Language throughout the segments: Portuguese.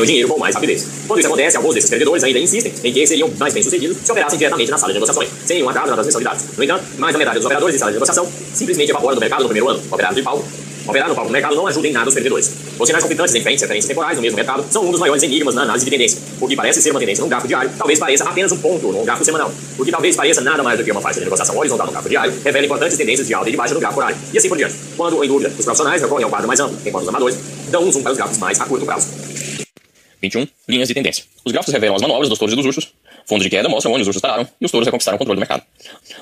o dinheiro com mais rapidez. Quando isso acontece, alguns desses perdedores ainda insistem em que seriam mais bem-sucedidos se operassem diretamente na sala de negociações, sem nenhum atraso nas transmissões No entanto, mais da metade dos operadores de sala de negociação simplesmente evaporam do mercado no primeiro ano. Operar de palco Operar no palco do mercado não ajuda em nada os perdedores. Os sinais conflitantes em frentes e referências temporais no mesmo mercado são um dos maiores enigmas na análise de tendência. O que parece ser uma tendência num gráfico diário, talvez pareça apenas um ponto num gráfico semanal. O que talvez pareça nada mais do que uma faixa de negociação horizontal no gráfico diário, revela importantes tendências de alta e de baixa no gráfico horário. E assim por diante. Quando, em dúvida, os profissionais recorrem ao quadro mais amplo, enquanto os amadores dão um zoom para os gráficos mais a curto prazo. 21. Linhas de tendência. Os gráficos revelam as manobras dos touros e dos ursos. Fundos de queda mostram onde os ursos pararam e os touros reconquistaram o controle do mercado.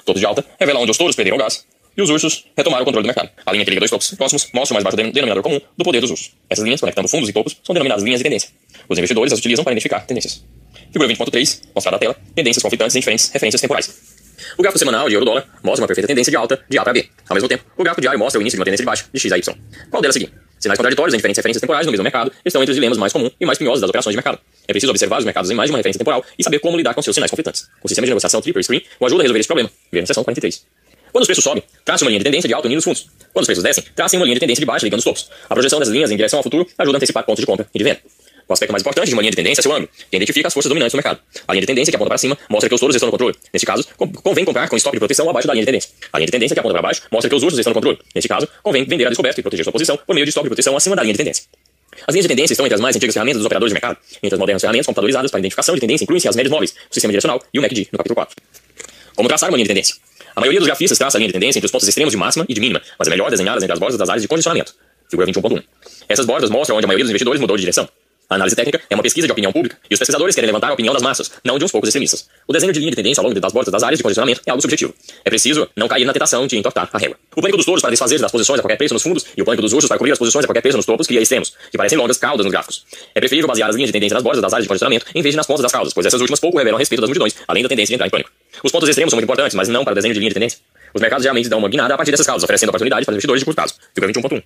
Topos de alta revelam onde os touros perderam o gás e os ursos retomaram o controle do mercado. A linha que liga dois topos próximos mostra o mais baixo denominador comum do poder dos ursos. Essas linhas, conectando fundos e topos, são denominadas linhas de tendência. Os investidores as utilizam para identificar tendências. Figura 20.3, mostrada na tela, tendências conflitantes em diferentes referências temporais. O gráfico semanal de euro-dólar mostra uma perfeita tendência de alta de A para B. Ao mesmo tempo, o gráfico diário mostra o início de uma tendência de baixa de X a Y. Qual delas seguir? Sinais contraditórios em diferentes referências temporais no mesmo mercado estão entre os dilemas mais comuns e mais pinhosos das operações de mercado. É preciso observar os mercados em mais de uma referência temporal e saber como lidar com seus sinais conflitantes. O sistema de negociação Triple Screen o ajuda a resolver esse problema. Veja na seção 43. Quando os preços sobem, trace uma linha de tendência de alta unindo os fundos. Quando os preços descem, trace uma linha de tendência de baixa ligando os topos. A projeção das linhas em direção ao futuro ajuda a antecipar pontos de compra e de venda. O aspecto mais importante de uma linha de tendência é seu ângulo, que identifica as forças dominantes do mercado. A linha de tendência que aponta para cima mostra que os touros estão no controle. Neste caso, convém comprar com estoque de proteção abaixo da linha de tendência. A linha de tendência que aponta para baixo mostra que os ursos estão no controle. Neste caso, convém vender a descoberto e proteger sua posição por meio de estoque de proteção acima da linha de tendência. As linhas de tendência estão entre as mais antigas ferramentas dos operadores de mercado. Entre as modernas ferramentas computadorizadas para identificação de tendência incluem-se as médias móveis, o sistema direcional e o MACD, no capítulo 4. Como traçar uma linha de tendência? A maioria dos grafistas traça a linha de tendência entre os pontos extremos de máxima e de mínima, mas é melhor desenhá-las entre as bordas das áreas de condicionamento. Figura 21.1. Essas bordas mostram onde a maioria dos investidores mudou de direção. A análise técnica é uma pesquisa de opinião pública e os pesquisadores querem levantar a opinião das massas, não de uns poucos extremistas. O desenho de linha de tendência ao longo das bordas das áreas de condicionamento é algo subjetivo. É preciso não cair na tentação de entortar a régua. O pânico dos touros para desfazer das posições a qualquer preço nos fundos e o pânico dos ursos para cobrir as posições a qualquer preço nos topos cria extremos, que parecem longas caudas nos gráficos. É preferível basear as linhas de tendência nas bordas das áreas de condicionamento em vez de nas pontas das caudas, pois essas últimas pouco revelam a respeito das multidões, além da tendência de entrar em pânico. Os pontos extremos são muito importantes, mas não para o desenho de linha de tendência. Os mercados geralmente dão uma guinada a partir dessas causas, oferecendo oportunidades para investidores de curto prazo. Figura 21.1.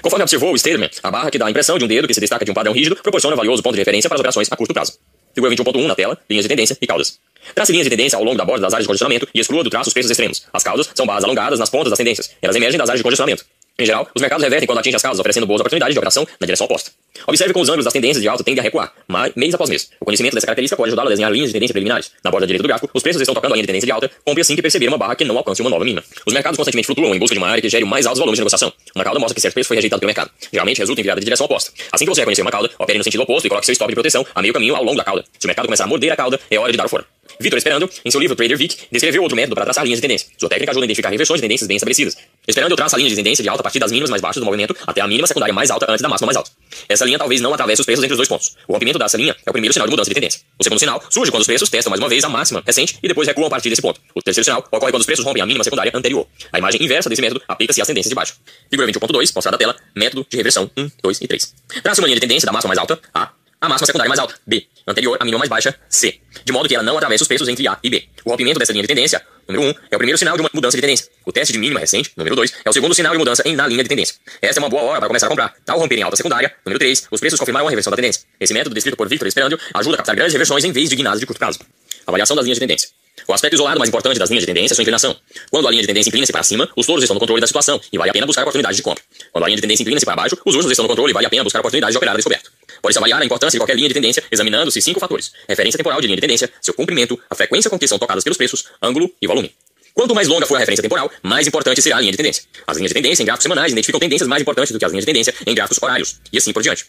Conforme observou o Stedman, a barra que dá a impressão de um dedo que se destaca de um padrão rígido proporciona valioso ponto de referência para as operações a curto prazo. Figura 21.1 na tela, linhas de tendência e caudas. Trace linhas de tendência ao longo da borda das áreas de condicionamento e exclua do traço os preços extremos. As causas são barras alongadas nas pontas das tendências. Elas emergem das áreas de condicionamento. Em geral, os mercados revertem quando atingem as causas, oferecendo boas oportunidades de operação na direção oposta. Observe como os ângulos das tendências de alta tendem a recuar, mês após mês. O conhecimento dessa característica pode ajudá-lo a desenhar linhas de tendência preliminares. Na borda direita do gráfico, os preços estão tocando a linha de tendência de alta, compre assim que perceber uma barra que não alcance uma nova mínima. Os mercados constantemente flutuam em busca de uma área que gere mais altos volumes de negociação. Uma cauda mostra que certo preço foi rejeitado pelo mercado. Geralmente resulta em virada de direção oposta. Assim que você reconhecer uma cauda, opere no sentido oposto e coloque seu stop de proteção a meio caminho ao longo da cauda. Se o mercado começar a morder a cauda, é hora de dar o fora. Vitor Esperando, em seu livro Trader Vic, descreveu outro método para traçar linhas de tendência. Sua técnica ajuda a identificar reversões de tendências bem estabelecidas. Esperando traça a linha de tendência de alta a partir das mínimas mais baixas do movimento até a mínima secundária mais alta antes da máxima mais alta. Essa linha talvez não atravesse os preços entre os dois pontos. O rompimento dessa linha é o primeiro sinal de mudança de tendência. O segundo sinal surge quando os preços testam mais uma vez a máxima recente e depois recuam a partir desse ponto. O terceiro sinal ocorre quando os preços rompem a mínima secundária anterior. A imagem inversa desse método aplica-se às tendências de baixo. Figura 21.2, mostrada na tela, método de reversão 1, 2 e 3. Traça uma linha de tendência da máxima mais alta, A, a máxima secundária mais alta, B, anterior à mínima mais baixa, C, de modo que ela não atravesse os preços entre A e B. O rompimento dessa linha de tendência, número 1, é o primeiro sinal de uma mudança de tendência. O teste de mínima recente, número 2, é o segundo sinal de mudança em, na linha de tendência. Esta é uma boa hora para começar a comprar. Ao romper em alta secundária, número 3, os preços confirmaram a reversão da tendência. Esse método descrito por Victor Esperandio ajuda a captar grandes reversões em vez de guinadas de curto prazo. Avaliação das linhas de tendência. O aspecto isolado mais importante das linhas de tendência é sua inclinação. Quando a linha de tendência inclina-se para cima, os touros estão no controle da situação e vale a pena buscar oportunidades de compra. Quando a linha de tendência inclina-se para baixo, os ursos estão no controle e vale a pena buscar oportunidades de operar descoberto. Pode-se avaliar a importância de qualquer linha de tendência examinando-se cinco fatores: referência temporal de linha de tendência, seu comprimento, a frequência com que são tocadas pelos preços, ângulo e volume. Quanto mais longa for a referência temporal, mais importante será a linha de tendência. As linhas de tendência em gráficos semanais identificam tendências mais importantes do que as linhas de tendência em gráficos horários, e assim por diante.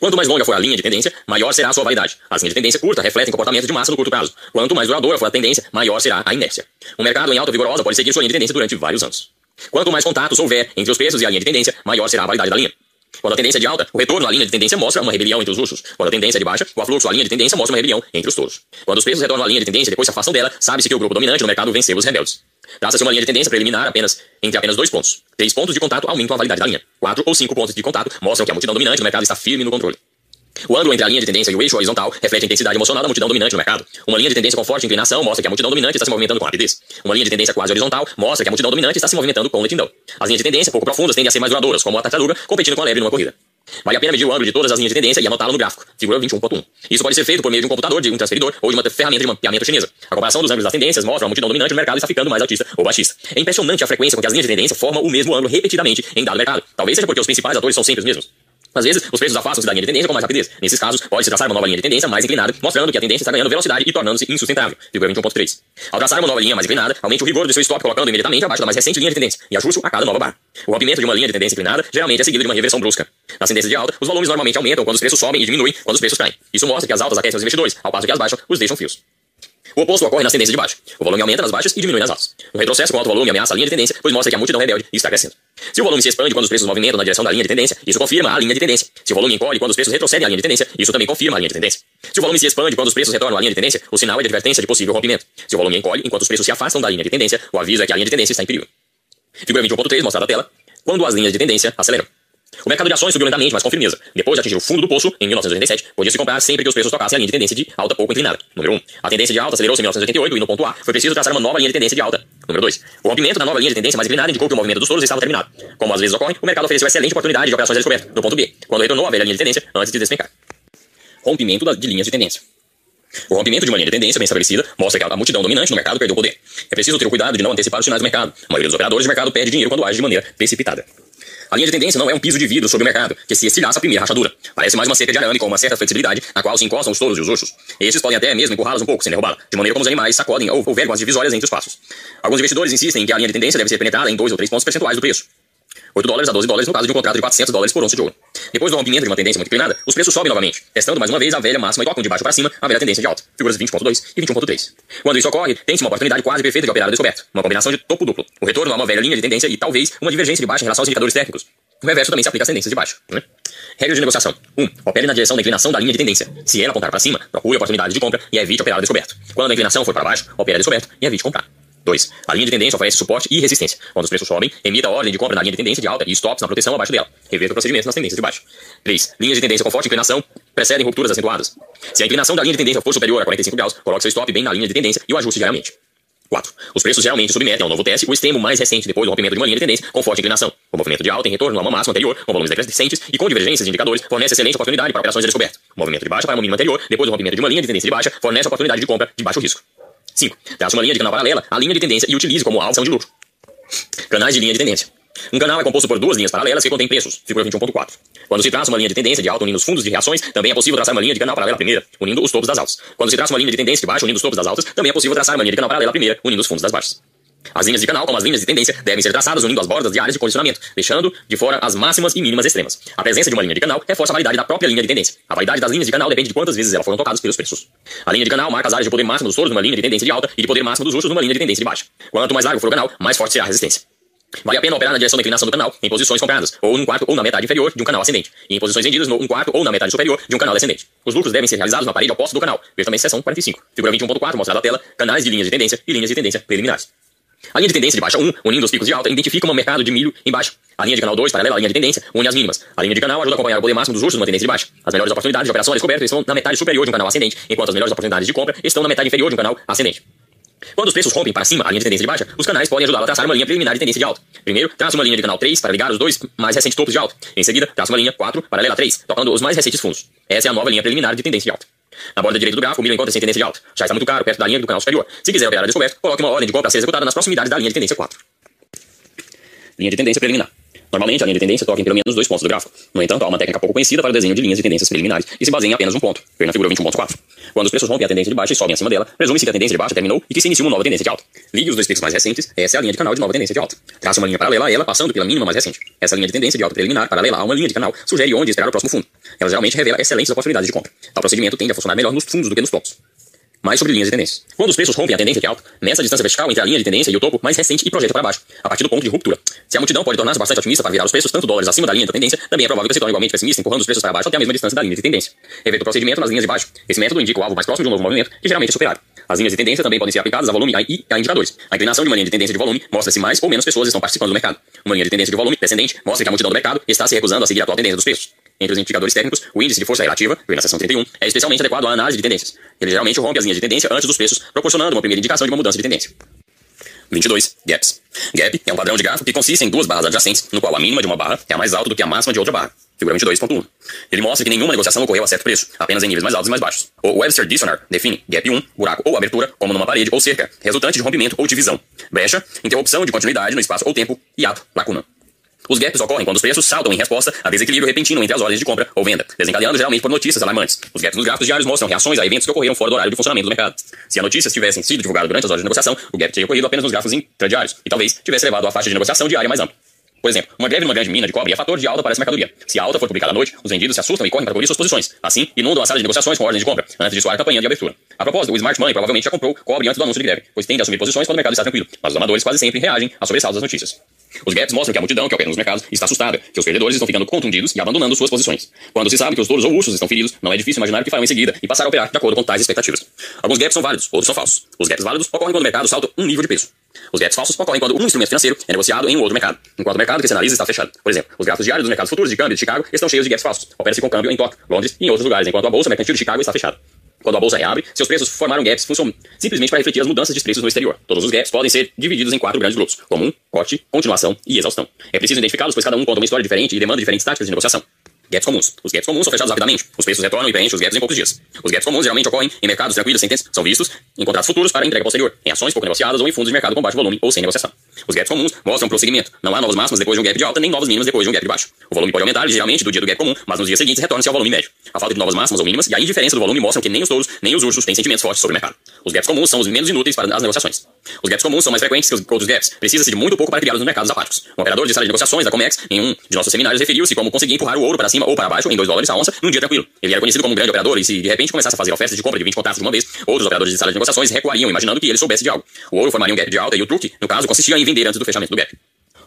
Quanto mais longa for a linha de tendência, maior será a sua validade. As linhas de tendência curta refletem comportamento de massa no curto prazo. Quanto mais duradoura for a tendência, maior será a inércia. Um mercado em alta vigorosa pode seguir sua linha de tendência durante vários anos. Quanto mais contatos houver entre os preços e a linha de tendência, maior será a validade da linha. Quando a tendência é de alta, o retorno à linha de tendência mostra uma rebelião entre os ursos. Quando a tendência é de baixa, o afluxo à linha de tendência mostra uma rebelião entre os touros. Quando os preços retornam à linha de tendência depois se afastam dela, sabe-se que o grupo dominante no mercado venceu os rebeldes. Traça-se uma linha de tendência preliminar apenas entre apenas dois pontos. Três pontos de contato aumentam a validade da linha. Quatro ou cinco pontos de contato mostram que a multidão dominante no mercado está firme no controle. O ângulo entre a linha de tendência e o eixo horizontal reflete a intensidade emocional da multidão dominante no mercado. Uma linha de tendência com forte inclinação mostra que a multidão dominante está se movimentando com rapidez. Uma linha de tendência quase horizontal mostra Vale a pena medir o ângulo de todas as linhas de tendência e anotá-lo no gráfico. Figura 21.1. Isso pode ser feito por meio de um computador, de um transferidor ou de uma ferramenta de mapeamento chinesa. A comparação dos ângulos das tendências mostra a multidão dominante no mercado está ficando mais altista ou baixista. É impressionante a frequência com que as linhas de tendência formam o mesmo ângulo repetidamente em dado mercado. Talvez seja porque os principais atores são sempre os mesmos. Às vezes, os preços afastam-se da linha de tendência com mais rapidez. Nesses casos, pode-se traçar uma nova linha de tendência mais inclinada, mostrando que a tendência está ganhando velocidade e tornando-se insustentável. Figura 21.3. Ao traçar uma nova linha mais inclinada, aumente o rigor do seu stop colocando imediatamente abaixo da mais recente linha de tendência e ajuste a cada nova barra. O rompimento de uma linha de tendência inclinada geralmente é seguido de uma reversão brusca. Nas tendências de alta, os volumes normalmente aumentam quando os preços sobem e diminuem quando os preços caem. Isso mostra que as altas aquecem os investidores, ao passo que as baixas os deixam frios. O oposto ocorre nas tendências de baixo. O volume aumenta nas baixas e diminui nas altas. O retrocesso com alto volume ameaça a linha de tendência, pois mostra que a multidão rebelde está crescendo. Se o volume se expande quando os preços movimentam na direção da linha de tendência, isso confirma a linha de tendência. Se o volume encolhe quando os preços retrocedem à linha de tendência, isso também confirma a linha de tendência. Se o volume se expande quando os preços retornam à linha de tendência, o sinal é de advertência de possível rompimento. Se o volume encolhe enquanto os preços se afastam da linha de tendência, o aviso é que a linha de tendência está em perigo. Figura 21.3 mostrada na tela. Quando as linhas de tendência aceleram. O mercado de ações subiu lentamente, mas com firmeza. Depois de atingir o fundo do poço, em 1987, podia-se comprar sempre que os preços tocassem a linha de tendência de alta pouco inclinada. Número 1. A tendência de alta acelerou-se em 1988 e no ponto A foi preciso traçar uma nova linha de tendência de alta. Número 2. O rompimento da nova linha de tendência mais inclinada indicou que o movimento dos touros estava terminado. Como às vezes ocorre, o mercado ofereceu excelente oportunidade de operações de descoberta, no ponto B, quando retornou à velha linha de tendência antes de despencar. Rompimento de linhas de tendência. O rompimento de uma linha de tendência bem estabelecida mostra que a multidão dominante no mercado perdeu o poder. É preciso ter o cuidado de não antecipar os sinais do mercado. A maioria dos operadores de mercado perde dinheiro quando age de maneira precipitada. A linha de tendência não é um piso de vidro sobre o mercado, que se estilhaça a primeira rachadura. Parece mais uma cerca de arame com uma certa flexibilidade, na qual se encostam os touros e os ursos. Estes podem até mesmo empurrá-los um pouco, sem derrubá-la, de maneira como os animais sacodem ou, ou vergam as divisórias entre os passos. Alguns investidores insistem em que a linha de tendência deve ser penetrada em 2 ou 3 pontos percentuais do preço. 8 dólares a 12 dólares no caso de um contrato de 400 dólares por onça de ouro. Depois do rompimento de uma tendência muito inclinada, os preços sobem novamente, testando mais uma vez a velha máxima e tocam de baixo para cima a velha tendência de alta, figuras 20.2 e 21.3. Quando isso ocorre, tem-se uma oportunidade quase perfeita de operar a descoberto, uma combinação de topo duplo, o retorno a uma velha linha de tendência e talvez uma divergência de baixa em relação aos indicadores técnicos. O reverso também se aplica às tendências de baixo. Né? Regras de negociação. 1. Um, opere na direção da inclinação da linha de tendência. Se ela apontar para cima, procure oportunidade de compra e evite operar a descoberto. Quando a inclinação for para baixo, opere a descoberto e evite comprar. 2. A linha de tendência oferece suporte e resistência. Quando os preços sobem, emita a ordem de compra na linha de tendência de alta e stops na proteção abaixo dela. Reverta o procedimento nas tendências de baixo. 3. Linhas de tendência com forte inclinação precedem rupturas acentuadas. Se a inclinação da linha de tendência for superior a 45 graus, coloque seu stop bem na linha de tendência e o ajuste diariamente. 4. Os preços geralmente submetem ao novo teste o extremo mais recente depois do rompimento de uma linha de tendência com forte inclinação. O movimento de alta em retorno a uma máxima anterior, com volumes decrescentes e com divergências de indicadores, fornece excelente oportunidade para operações de descoberta. O movimento de baixa para uma mínima anterior, depois do rompimento de uma linha de tendência de baixa, fornece oportunidade de compra de baixo risco. 5. Traça uma linha de canal paralela à linha de tendência e utilize como alça de lucro. Canais de linha de tendência. Um canal é composto por duas linhas paralelas que contêm preços, figura 21.4. Quando se traça uma linha de tendência de alta unindo os fundos de reações, também é possível traçar uma linha de canal paralela à primeira, unindo os topos das altas. Quando se traça uma linha de tendência de baixa unindo os topos das altas, também é possível traçar uma linha de canal paralela à primeira, unindo os fundos das baixas. As linhas de canal, como as linhas de tendência, devem ser traçadas unindo as bordas de áreas de condicionamento, deixando de fora as máximas e mínimas extremas. A presença de uma linha de canal reforça a validade da própria linha de tendência. A validade das linhas de canal depende de quantas vezes elas foram tocadas pelos preços. A linha de canal marca as áreas de poder máximo dos touros numa linha de tendência de alta e de poder máximo dos ursos numa linha de tendência de baixa. Quanto mais largo for o canal, mais forte será a resistência. Vale a pena operar na direção da inclinação do canal, em posições compradas, ou num quarto ou na metade inferior de um canal ascendente, e em posições vendidas no um quarto ou na metade superior de um canal descendente. Os lucros devem ser realizados na parede oposta do canal. Veja também seção 45. Figura 21.4 mostrada na tela, canais de linhas de tendência e linhas de tendência preliminares. A linha de tendência de baixa 1, unindo os picos de alta, identifica um mercado de milho em baixa. A linha de canal 2, paralela à linha de tendência, une as mínimas. A linha de canal ajuda a acompanhar o poder máximo dos ursos numa tendência de baixa. As melhores oportunidades de operação descoberta estão na metade superior de um canal ascendente, enquanto as melhores oportunidades de compra estão na metade inferior de um canal ascendente. Quando os preços rompem para cima a linha de tendência de baixa, os canais podem ajudá-la a traçar uma linha preliminar de tendência de alta. Primeiro, traça uma linha de canal 3 para ligar os dois mais recentes topos de alta. Em seguida, traça uma linha 4 paralela a 3, tocando os mais recentes fundos. Essa é a nova linha preliminar de tendência de alta. Na borda direita do gráfico, o milho encontra-se em tendência de alta. Já está muito caro, perto da linha do canal superior. Se quiser operar a descoberta, coloque uma ordem de compra a ser executada nas proximidades da linha de tendência 4. Linha de tendência preliminar. Normalmente, a linha de tendência toca em pelo menos dois pontos do gráfico. No entanto, há uma técnica pouco conhecida para o desenho de linhas de tendências preliminares e se baseia em apenas um ponto, ver na figura 21.4. Quando os preços rompem a tendência de baixa e sobem acima dela, presume-se que a tendência de baixa terminou e que se inicia uma nova tendência de alta. Ligue os dois picos mais recentes, essa é a linha de canal de nova tendência de alta. Traça uma linha paralela a ela, passando pela mínima mais recente. Essa linha de tendência de alta preliminar, paralela a uma linha de canal, sugere onde esperar o próximo fundo. Ela geralmente revela excelentes oportunidades de compra. Tal procedimento tende a funcionar melhor nos fundos do que nos topos mais sobre linhas de tendência. Quando os preços rompem a tendência de alta, meça a distância vertical entre a linha de tendência e o topo mais recente e projeta para baixo, a partir do ponto de ruptura. Se a multidão pode tornar-se bastante otimista para virar os preços tanto dólares acima da linha da tendência, também é provável que se torne igualmente pessimista, empurrando os preços para baixo até a mesma distância da linha de tendência. Reverta o procedimento nas linhas de baixo. Esse método indica o alvo mais próximo de um novo movimento, que geralmente é superado. As linhas de tendência também podem ser aplicadas a volume e a indicadores. A inclinação de uma linha de tendência de volume mostra se mais ou menos pessoas estão participando do mercado. Uma linha de tendência de volume descendente mostra que a multidão do mercado está se recusando a seguir a atual tendência dos preços. Entre os indicadores técnicos, o índice de força relativa, que na seção 31, é especialmente adequado à análise de tendências. Ele geralmente rompe as linhas de tendência antes dos preços, proporcionando uma primeira indicação de uma mudança de tendência. 22. Gaps. Gap é um padrão de gráfico que consiste em duas barras adjacentes, no qual a mínima de uma barra é mais alta do que a máxima de outra barra. Figura 22.1. Ele mostra que nenhuma negociação ocorreu a certo preço, apenas em níveis mais altos e mais baixos. O Webster Dictionary define gap 1, buraco ou abertura, como numa parede ou cerca, resultante de rompimento ou divisão. Brecha, interrupção de continuidade no espaço ou tempo, e ato, lacuna. Os gaps ocorrem quando os preços saltam em resposta a desequilíbrio repentino entre as ordens de compra ou venda, desencadeando geralmente por notícias alarmantes. Os gaps nos gráficos diários mostram reações a eventos que ocorreram fora do horário de funcionamento do mercado. Se a notícias tivessem sido divulgadas durante as horas de negociação, o gap teria ocorrido apenas nos gráficos intradiários e talvez tivesse levado a faixa de negociação diária mais ampla. Por exemplo, uma greve numa grande mina de cobre é fator de alta para essa mercadoria. Se a alta for publicada à noite, os vendidos se assustam e correm para cobrir suas posições. Assim, inundam a sala de negociações com ordens de compra, antes de soar a campanha de abertura. A propósito, o Smart Money provavelmente já comprou cobre antes do anúncio de greve, pois tende a assumir posições quando o mercado está tranquilo, mas os amadores quase sempre reagem a sobressaltos das notícias. Os gaps mostram que a multidão que opera nos mercados está assustada, que os perdedores estão ficando contundidos e abandonando suas posições. Quando se sabe que os touros ou ursos estão feridos, não é difícil imaginar o que farão em seguida e passar a operar de acordo com tais expectativas. Alguns gaps são válidos, outros são falsos. Os gaps válidos ocorrem quando o mercado salta um nível de preço. Os gaps falsos ocorrem quando um instrumento financeiro é negociado em um outro mercado, enquanto o mercado que se analisa está fechado. Por exemplo, os gráficos diários dos mercados futuros de câmbio de Chicago estão cheios de gaps falsos. Opera-se com câmbio em Tóquio, Londres e em outros lugares, enquanto a bolsa mercantil de Chicago está fechada. Quando a bolsa reabre, seus preços formaram gaps funcionam simplesmente para refletir as mudanças de preços no exterior. Todos os gaps podem ser divididos em quatro grandes grupos: comum, corte, continuação e exaustão. É preciso identificá-los, pois cada um conta uma história diferente e demanda diferentes táticas de negociação. Gaps comuns. Os gaps comuns são fechados rapidamente. Os preços retornam e preenchem os gaps em poucos dias. Os gaps comuns geralmente ocorrem em mercados tranquilos sem tensão. São vistos em contratos futuros para entrega posterior, em ações pouco negociadas ou em fundos de mercado com baixo volume ou sem negociação. Os gaps comuns mostram prosseguimento. Não há novas máximas depois de um gap de alta, nem novas mínimas depois de um gap de baixo. O volume pode aumentar ligeiramente do dia do gap comum, mas nos dias seguintes retorna-se ao volume médio. A falta de novas máximas ou mínimas e a indiferença do volume mostram que nem os touros nem os ursos têm sentimentos fortes sobre o mercado. Os gaps comuns são os menos inúteis para as negociações. Os gaps comuns são mais frequentes que os outros gaps. Precisa-se de muito pouco para criá-los nos mercados apáticos. Um operador de sala de negociações da Comex, em um de nossos seminários, referiu-se como conseguir empurrar o ouro para cima ou para baixo em 2 dólares a onça num dia tranquilo. Ele era conhecido como um grande operador e se de repente começasse a fazer ofertas de compra de 20 contratos de uma vez, outros operadores de sala de negociações recuariam imaginando que ele soubesse de algo. O ouro formaria um gap de alta e o truque, no caso, consistia em vender antes do fechamento do gap.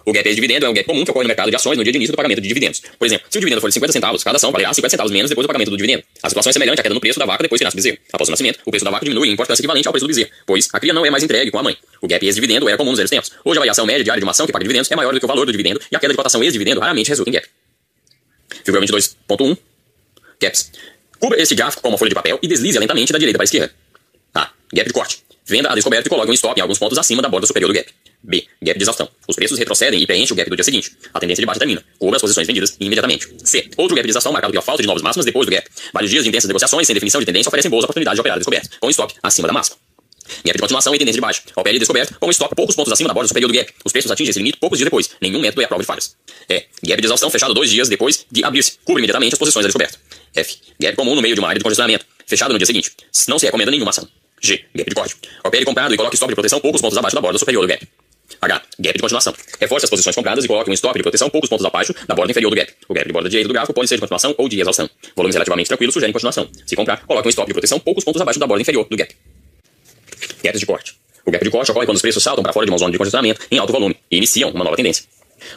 O gap de dividendo é um gap comum que ocorre no mercado de ações no dia de início do pagamento de dividendos. Por exemplo, se o dividendo for de 50 centavos, cada ação valerá 50 centavos menos depois do pagamento do dividendo. A situação é semelhante à queda no preço da vaca depois que nasce o bezerro. Após o nascimento, o preço da vaca diminui em importância equivalente ao preço do bezerro, pois a cria não é mais entregue com a mãe. O gap ex-dividendo era comum nos velhos tempos. Hoje a variação média diária de uma ação que paga dividendos é maior do que o valor do dividendo e a queda de cotação ex-dividendo raramente resulta em gap. Figura 22.1 Gaps. Cubra este gráfico com uma folha de papel e deslize lentamente da direita para a esquerda. A. Gap de corte. Venda a descoberto e coloque um stop em alguns pontos acima da borda superior do gap. B. Gap de exaustão. Os preços retrocedem e preenchem o gap do dia seguinte. A tendência de baixa termina. Cubra as posições vendidas imediatamente. C. Outro gap de exaustão marcado pela falta de novas máximas depois do gap. Vários dias de intensas negociações sem definição de tendência oferecem boas oportunidades de operar descoberto, com stop acima da máxima. Gap de continuação e tendência de baixa. Opere descoberto com stop poucos pontos acima da borda superior do gap. Os preços atingem esse limite poucos dias depois. Nenhum método é a prova de falhas. E. Gap de exaustão fechado dois dias depois de abrir-se. Cubra imediatamente as posições a descoberto. F. Gap comum no meio de uma área de congestionamento. Fechado no dia seguinte. Não se recomenda nenhuma ação. G. Gap de corte. Opere comprado e coloque stop de proteção poucos pontos abaixo da borda superior do gap. H. Gap de continuação. Reforce as posições compradas e coloque um stop de proteção poucos pontos abaixo da borda inferior do gap. O gap de borda direita do gráfico pode ser de continuação ou de exaustão. Volumes relativamente tranquilos sugerem continuação. Se comprar, coloque um stop de proteção poucos pontos abaixo da borda inferior do gap. Gaps de corte. O gap de corte ocorre quando os preços saltam para fora de uma zona de congestionamento em alto volume e iniciam uma nova tendência.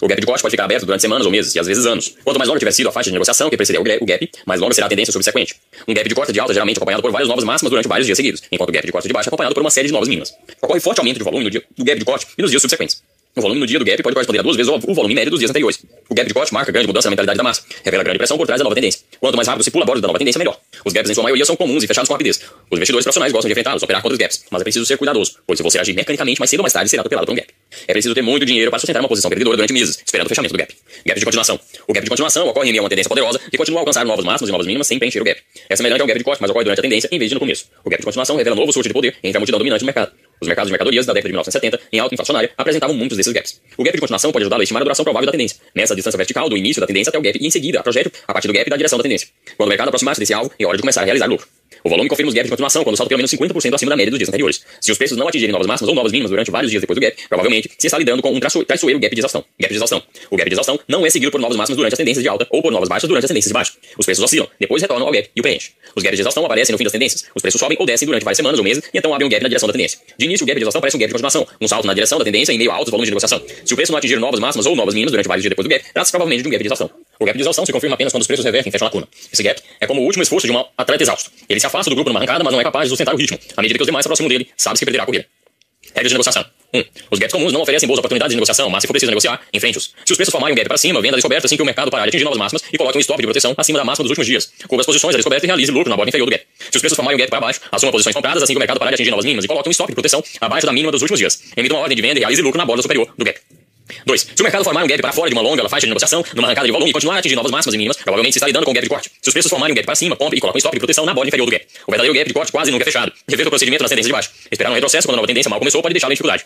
O gap de corte pode ficar aberto durante semanas ou meses, e às vezes anos. Quanto mais longa tiver sido a faixa de negociação que precedeu o gap, mais longa será a tendência subsequente. Um gap de corte de alta geralmente acompanhado por várias novas máximas durante vários dias seguidos, enquanto o gap de corte de baixa é acompanhado por uma série de novas mínimas. Ocorre forte aumento de volume no dia do gap de corte e nos dias subsequentes. O volume no dia do gap pode corresponder a duas vezes o volume médio dos dias anteriores. O gap de corte marca grande mudança na mentalidade da massa, revela grande pressão por trás da nova tendência. Quanto mais rápido se pula a borda da nova tendência, melhor. Os gaps em sua maioria são comuns e fechados com rapidez. Os investidores profissionais gostam de enfrentá-los, operar contra os gaps, mas é preciso ser cuidadoso, pois se você agir mecanicamente, mais cedo ou mais tarde será atropelado por um gap. É preciso ter muito dinheiro para sustentar uma posição perdedora durante meses, esperando o fechamento do gap. Gap de continuação. O gap de continuação ocorre em meio a uma tendência poderosa que continua a alcançar novos máximos e novas mínimas sem preencher o gap. É semelhante ao gap de corte, mas ocorre durante a tendência em vez de no começo. O gap de continuação revela novo surto de poder entre a multidão dominante do mercado. Os mercados de mercadorias da década de 1970, em alta inflacionária, apresentavam muitos desses gaps. O gap de continuação pode ajudar a estimar a duração provável da tendência, nessa distância vertical do início da tendência até o gap e em seguida a projétil a partir do gap da direção da tendência. Quando o mercado aproximar-se desse alvo, é hora de começar a realizar lucro. O volume confirma os gaps de continuação quando salta pelo menos 50% acima da média dos dias anteriores. Se os preços não atingirem novas máximas ou novas mínimas durante vários dias depois do gap, provavelmente se está lidando com um traiçoeiro gap de exaustão. Gap de exaustão. O gap de exaustão não é seguido por novas máximas durante as tendências de alta ou por novas baixas durante as tendências de baixa. Os preços oscilam, depois retornam ao gap e o preenchem. Os gaps de exaustão aparecem no fim das tendências. Os preços sobem ou descem durante várias semanas ou meses e então abrem um gap na direção da tendência. De início, o gap de exaustão parece um gap de continuação, um salto na direção da tendência em meio a altos volumes de negociação. Se o preço não atingir novas máximas ou novas mínimas durante vários dias depois do gap, trata-se provavelmente de um gap de exaustão. O gap de exaustão se confirma apenas quando os preços revertem e fecham a lacuna. Esse gap é como o último esforço de um atleta exausto. Ele se afasta do grupo numa arrancada, mas não é capaz de sustentar o ritmo. À medida que os demais se aproximam dele, sabe-se que perderá a corrida. Regras de negociação. 1. Um, os gaps comuns não oferecem boas oportunidades de negociação, mas se for preciso negociar, enfrente-os. Se os preços formarem um gap para cima, venda a descoberta assim que o mercado parar de atingir novas máximas e coloque um stop de proteção acima da máxima dos últimos dias. Cubra as posições a descoberta e realize lucro na borda inferior do gap. Se os preços formarem um gap para baixo, assuma posições compradas assim que o mercado parar de atingir novas mínimas e coloque um stop de proteção abaixo da mínima dos últimos dias. Emita uma ordem de venda e realize lucro na borda superior do gap. 2. Se o mercado formar um gap para fora de uma longa faixa de negociação, numa arrancada de volume e continuar a atingir novas máximas e mínimas, provavelmente se está lidando com um gap de corte. Se os preços formarem um gap para cima, compre e coloque um stop de proteção na borda inferior do gap. O verdadeiro gap de corte quase nunca é fechado. O procedimento de baixo. Esperar um retrocesso quando a nova tendência mal começou pode deixá-lo em dificuldade.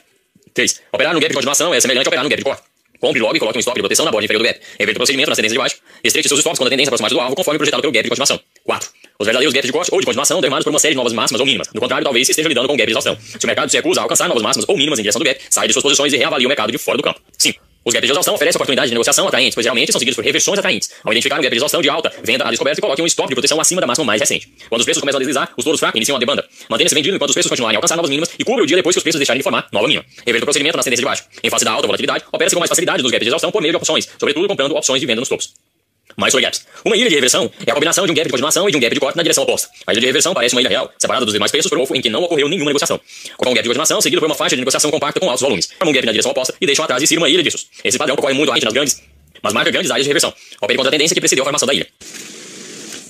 3. Operar no gap de continuação é semelhante a operar no gap de corte. Compre logo e coloque um stop de proteção na borda inferior do gap. Reverta o procedimento na tendência de baixo. Estreite seus stops quando a tendência aproximar do alvo, conforme projetado pelo gap de continuação. 4. Os verdadeiros gaps de corte ou de continuação dermados por uma série de novas máximas ou mínimas. Do contrário, talvez esteja lidando com um gap de exaustão. Se o mercado se recusa a alcançar novas máximas ou mínimas em direção do gap, sai de suas posições e reavalia o mercado de fora do campo. 5. Os gaps de exaustão oferecem oportunidades de negociação atraentes, pois geralmente são seguidos por reversões atraentes. Ao identificar um gap de exaustão de alta, venda a descoberta e coloque um stop de proteção acima da máxima mais recente. Quando os preços começam a deslizar, os touros fracos iniciam a demanda. Mantenha-se vendido enquanto os preços continuarem a alcançar novas mínimas e cubra o dia depois que os preços deixarem de formar nova mínima. Reverta o procedimento na tendência de baixo. Em face da alta volatilidade, opera-se com mais facilidade nos gaps de exaustão por meio de opções, sobretudo comprando opções de venda nos topos. Mais sobre gaps. Uma ilha de reversão é a combinação de um gap de continuação e de um gap de corte na direção oposta. A ilha de reversão parece uma ilha real, separada dos demais preços por ovo em que não ocorreu nenhuma negociação. Com um gap de continuação, seguido por uma faixa de negociação compacta com altos volumes. Forma um gap na direção oposta e deixam atrás de si uma ilha disso. Esse padrão ocorre muito raramente nas grandes, mas marca grandes áreas de reversão. Opere contra a tendência que precedeu a formação da ilha.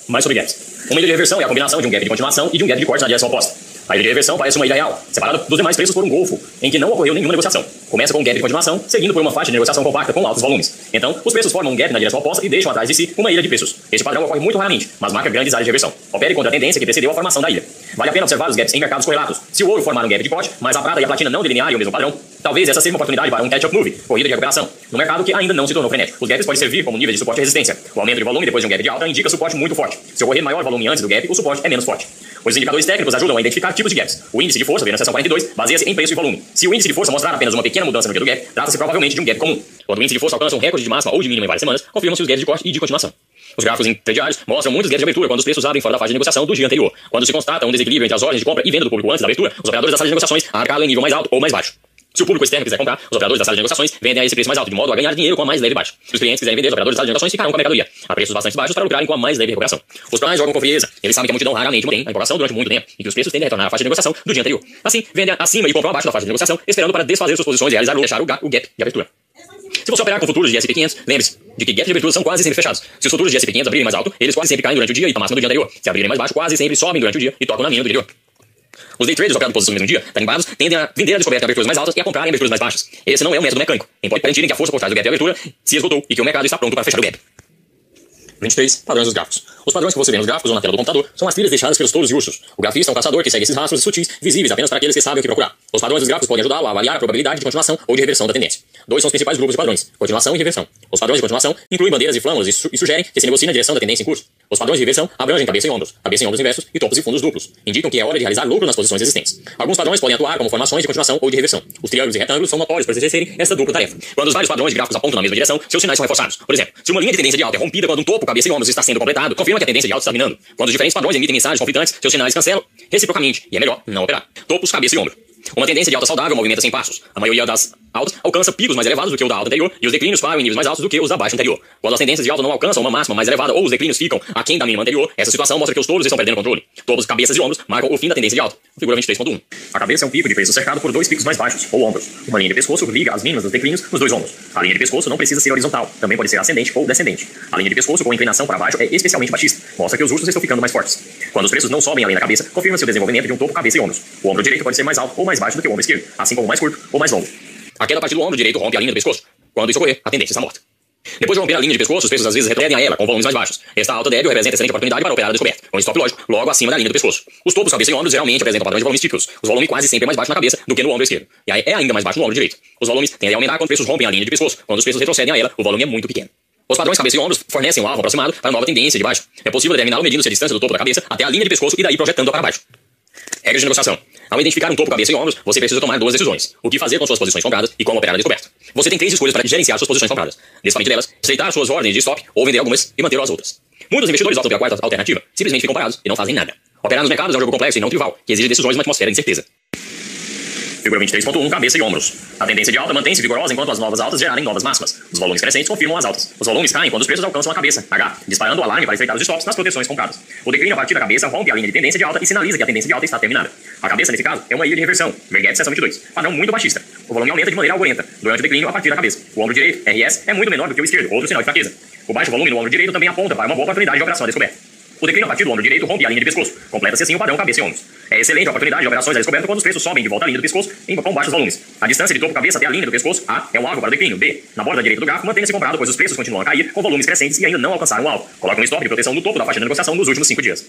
Mais sobre gaps. Uma ilha de reversão é a combinação de um gap de continuação e de um gap de corte na direção oposta. A ilha de reversão parece uma ilha real, separada dos demais preços por um golfo, em que não ocorreu nenhuma negociação. Começa com um gap de continuação, seguindo por uma faixa de negociação compacta com altos volumes. Então, os preços formam um gap na direção oposta e deixam atrás de si uma ilha de preços. Este padrão ocorre muito raramente, mas marca grandes áreas de reversão. Opere contra a tendência que precedeu a formação da ilha. Vale a pena observar os gaps em mercados correlatos. Se o ouro formar um gap de corte, mas a prata e a platina não delinearem o mesmo padrão, talvez essa seja uma oportunidade para um catch-up move, corrida de recuperação, no mercado que ainda não se tornou frenético. Os gaps podem servir como nível de suporte e resistência. O aumento de volume depois de um gap de alta indica suporte muito forte. Se ocorrer maior volume antes do gap, o suporte é menos forte. Os indicadores técnicos ajudam a identificar tipos de gaps. O índice de força, vendo na seção 42, baseia-se em preço e volume. Se o índice de força mostrar apenas uma pequena mudança no dia do gap, trata-se provavelmente de um gap comum. Quando o índice de força alcança um recorde de máxima ou de mínima em várias semanas, confirmam-se os gaps de corte e de continuação. Os gráficos interdiários mostram muitos gaps de abertura quando os preços abrem fora da fase de negociação do dia anterior. Quando se constata um desequilíbrio entre as ordens de compra e venda do público antes da abertura, os operadores da sala de negociações arcadam em nível mais alto ou mais baixo. Se o público externo quiser comprar, os operadores da sala de negociações vendem a esse preço mais alto, de modo a ganhar dinheiro com a mais leve baixa. Se os clientes quiserem vender, os operadores da sala de negociações ficarão com a mercadoria a preços bastante baixos para lucrarem com a mais leve recuperação. Os prós jogam com frieza. Eles sabem que a multidão raramente mantém a empolgação durante muito tempo e que os preços tendem a retornar à faixa de negociação do dia anterior. Assim, vendem acima e compram abaixo da faixa de negociação, esperando para desfazer suas posições e realizar ou deixar o gap de abertura. Se você operar com futuros de SP500, lembre-se de que gaps de abertura são quase sempre fechados. Se os futuros de SP500 abrirem mais alto, eles quase sempre caem durante o dia e para a máxima do dia anterior. Se abrirem mais baixo, quase sempre sobem durante o dia e tocam na do dia anterior. Os day traders operando posições no mesmo dia, tarimbados, tendem a vender a descoberta em aberturas mais altas e a comprar em aberturas mais baixas. Esse não é um método mecânico. Nem pode garantir que a força por trás do gap de abertura se esgotou e que o mercado está pronto para fechar o gap. 23. Padrões dos gráficos. Os padrões que você vê nos gráficos ou na tela do computador são as trilhas deixadas pelos touros e ursos. O grafista é um caçador que segue esses rastros sutis, visíveis apenas para aqueles que sabem o que procurar. Os padrões dos gráficos podem ajudá-lo a avaliar a probabilidade de continuação ou de reversão da tendência. Dois são os principais grupos de padrões: continuação e reversão. Os padrões de continuação incluem bandeiras e flâmulas e, su e sugerem que se negocie na direção da tendência em curso. Os padrões de reversão abrangem cabeça e ombros, cabeça e ombros inversos e topos e fundos duplos. Indicam que é hora de realizar lucro nas posições existentes. Alguns padrões podem atuar como formações de continuação ou de reversão. Os triângulos e retângulos são notórios por exercerem essa dupla tarefa. Quando os vários padrões de gráficos apontam na mesma direção, seus sinais são reforçados. Por exemplo, se uma linha de tendência de alta é rompida quando um topo, cabeça e ombros está sendo completado, confirma que a tendência de alta está minando. Quando os diferentes padrões emitem mensagens conflitantes, seus sinais cancelam reciprocamente e é melhor não operar. Topos, cabeça e ombro. Uma tendência de alta saudável movimenta sem passos. A maioria das altas alcança picos mais elevados do que o da alta anterior e os declínios param em níveis mais altos do que os da baixa anterior. Quando as tendências de alta não alcançam uma máxima mais elevada ou os declínios ficam aquém da mínima anterior, essa situação mostra que os touros estão perdendo controle. Topos, cabeças e ombros marcam o fim da tendência de alta. Figura 23.1. A cabeça é um pico de preço cercado por dois picos mais baixos, ou ombros. Uma linha de pescoço liga as mínimas dos declínios nos dois ombros. A linha de pescoço não precisa ser horizontal, também pode ser ascendente ou descendente. A linha de pescoço com inclinação para baixo é especialmente baixista, mostra que os ursos estão ficando mais fortes. Quando os preços não sobem além da cabeça, confirma-se o desenvolvimento de um topo, cabeça e ombros. O ombro direito pode ser mais alto ou mais baixo do que o ombro esquerdo, assim como mais curto ou mais longo. A queda a partir do ombro direito rompe a linha do pescoço. Quando isso ocorrer, a tendência está morta. Depois de romper a linha de pescoço, os preços às vezes retrocedem a ela, com volumes mais baixos. Esta alta débil representa excelente oportunidade para operar a descoberta, com stop lógico logo acima da linha do pescoço. Os topos, cabeça e ombros geralmente apresentam padrões de volumes típicos. Os volumes quase sempre é mais baixo na cabeça do que no ombro esquerdo. E aí é ainda mais baixo no ombro direito. Os volumes tendem a aumentar quando os preços rompem a linha de pescoço. Quando os preços retrocedem a ela, o volume é muito pequeno. Os padrões cabeça e ombros fornecem um alvo aproximado para nova tendência de baixo. É possível determiná-lo medindo-se a distância do topo da cabeça até a linha de pescoço e daí projetando-a para baixo. Regras de negociação. Ao identificar um topo, cabeça e ombros, você precisa tomar duas decisões. O que fazer com suas posições compradas e como operar a descoberta. Você tem três escolhas para gerenciar suas posições compradas. Desfamente delas, aceitar suas ordens de stop ou vender algumas e manter as outras. Muitos investidores optam pela quarta alternativa. Simplesmente ficam parados e não fazem nada. Operar nos mercados é um jogo complexo e não trivial, que exige decisões numa atmosfera de incerteza. Figura 23.1, cabeça e ombros. A tendência de alta mantém-se vigorosa enquanto as novas altas gerarem novas máximas. Os volumes crescentes confirmam as altas. Os volumes caem quando os preços alcançam a cabeça, H, disparando o alarme para enfrentar os stops nas proteções compradas. O declínio a partir da cabeça rompe a linha de tendência de alta e sinaliza que a tendência de alta está terminada. A cabeça, nesse caso, é uma ilha de reversão, Vergap seção 22, padrão muito baixista. O volume aumenta de maneira algorenta durante o declínio a partir da cabeça. O ombro direito, RS, é muito menor do que o esquerdo, outro sinal de fraqueza. O baixo volume no ombro direito também aponta para uma boa oportunidade de operação descoberta. O declínio a partir do ombro direito rompe a linha de pescoço. Completa-se assim o padrão cabeça e ombros. É excelente a oportunidade de operações a descoberta quando os preços sobem de volta à linha do pescoço em, com baixos volumes. A distância de topo-cabeça até a linha do pescoço, A, é um alvo para o declínio. B, na borda direita do gráfico, mantenha-se comprado, pois os preços continuam a cair com volumes crescentes e ainda não alcançaram o alvo. Coloque um stop de proteção no topo da faixa de negociação nos últimos 5 dias.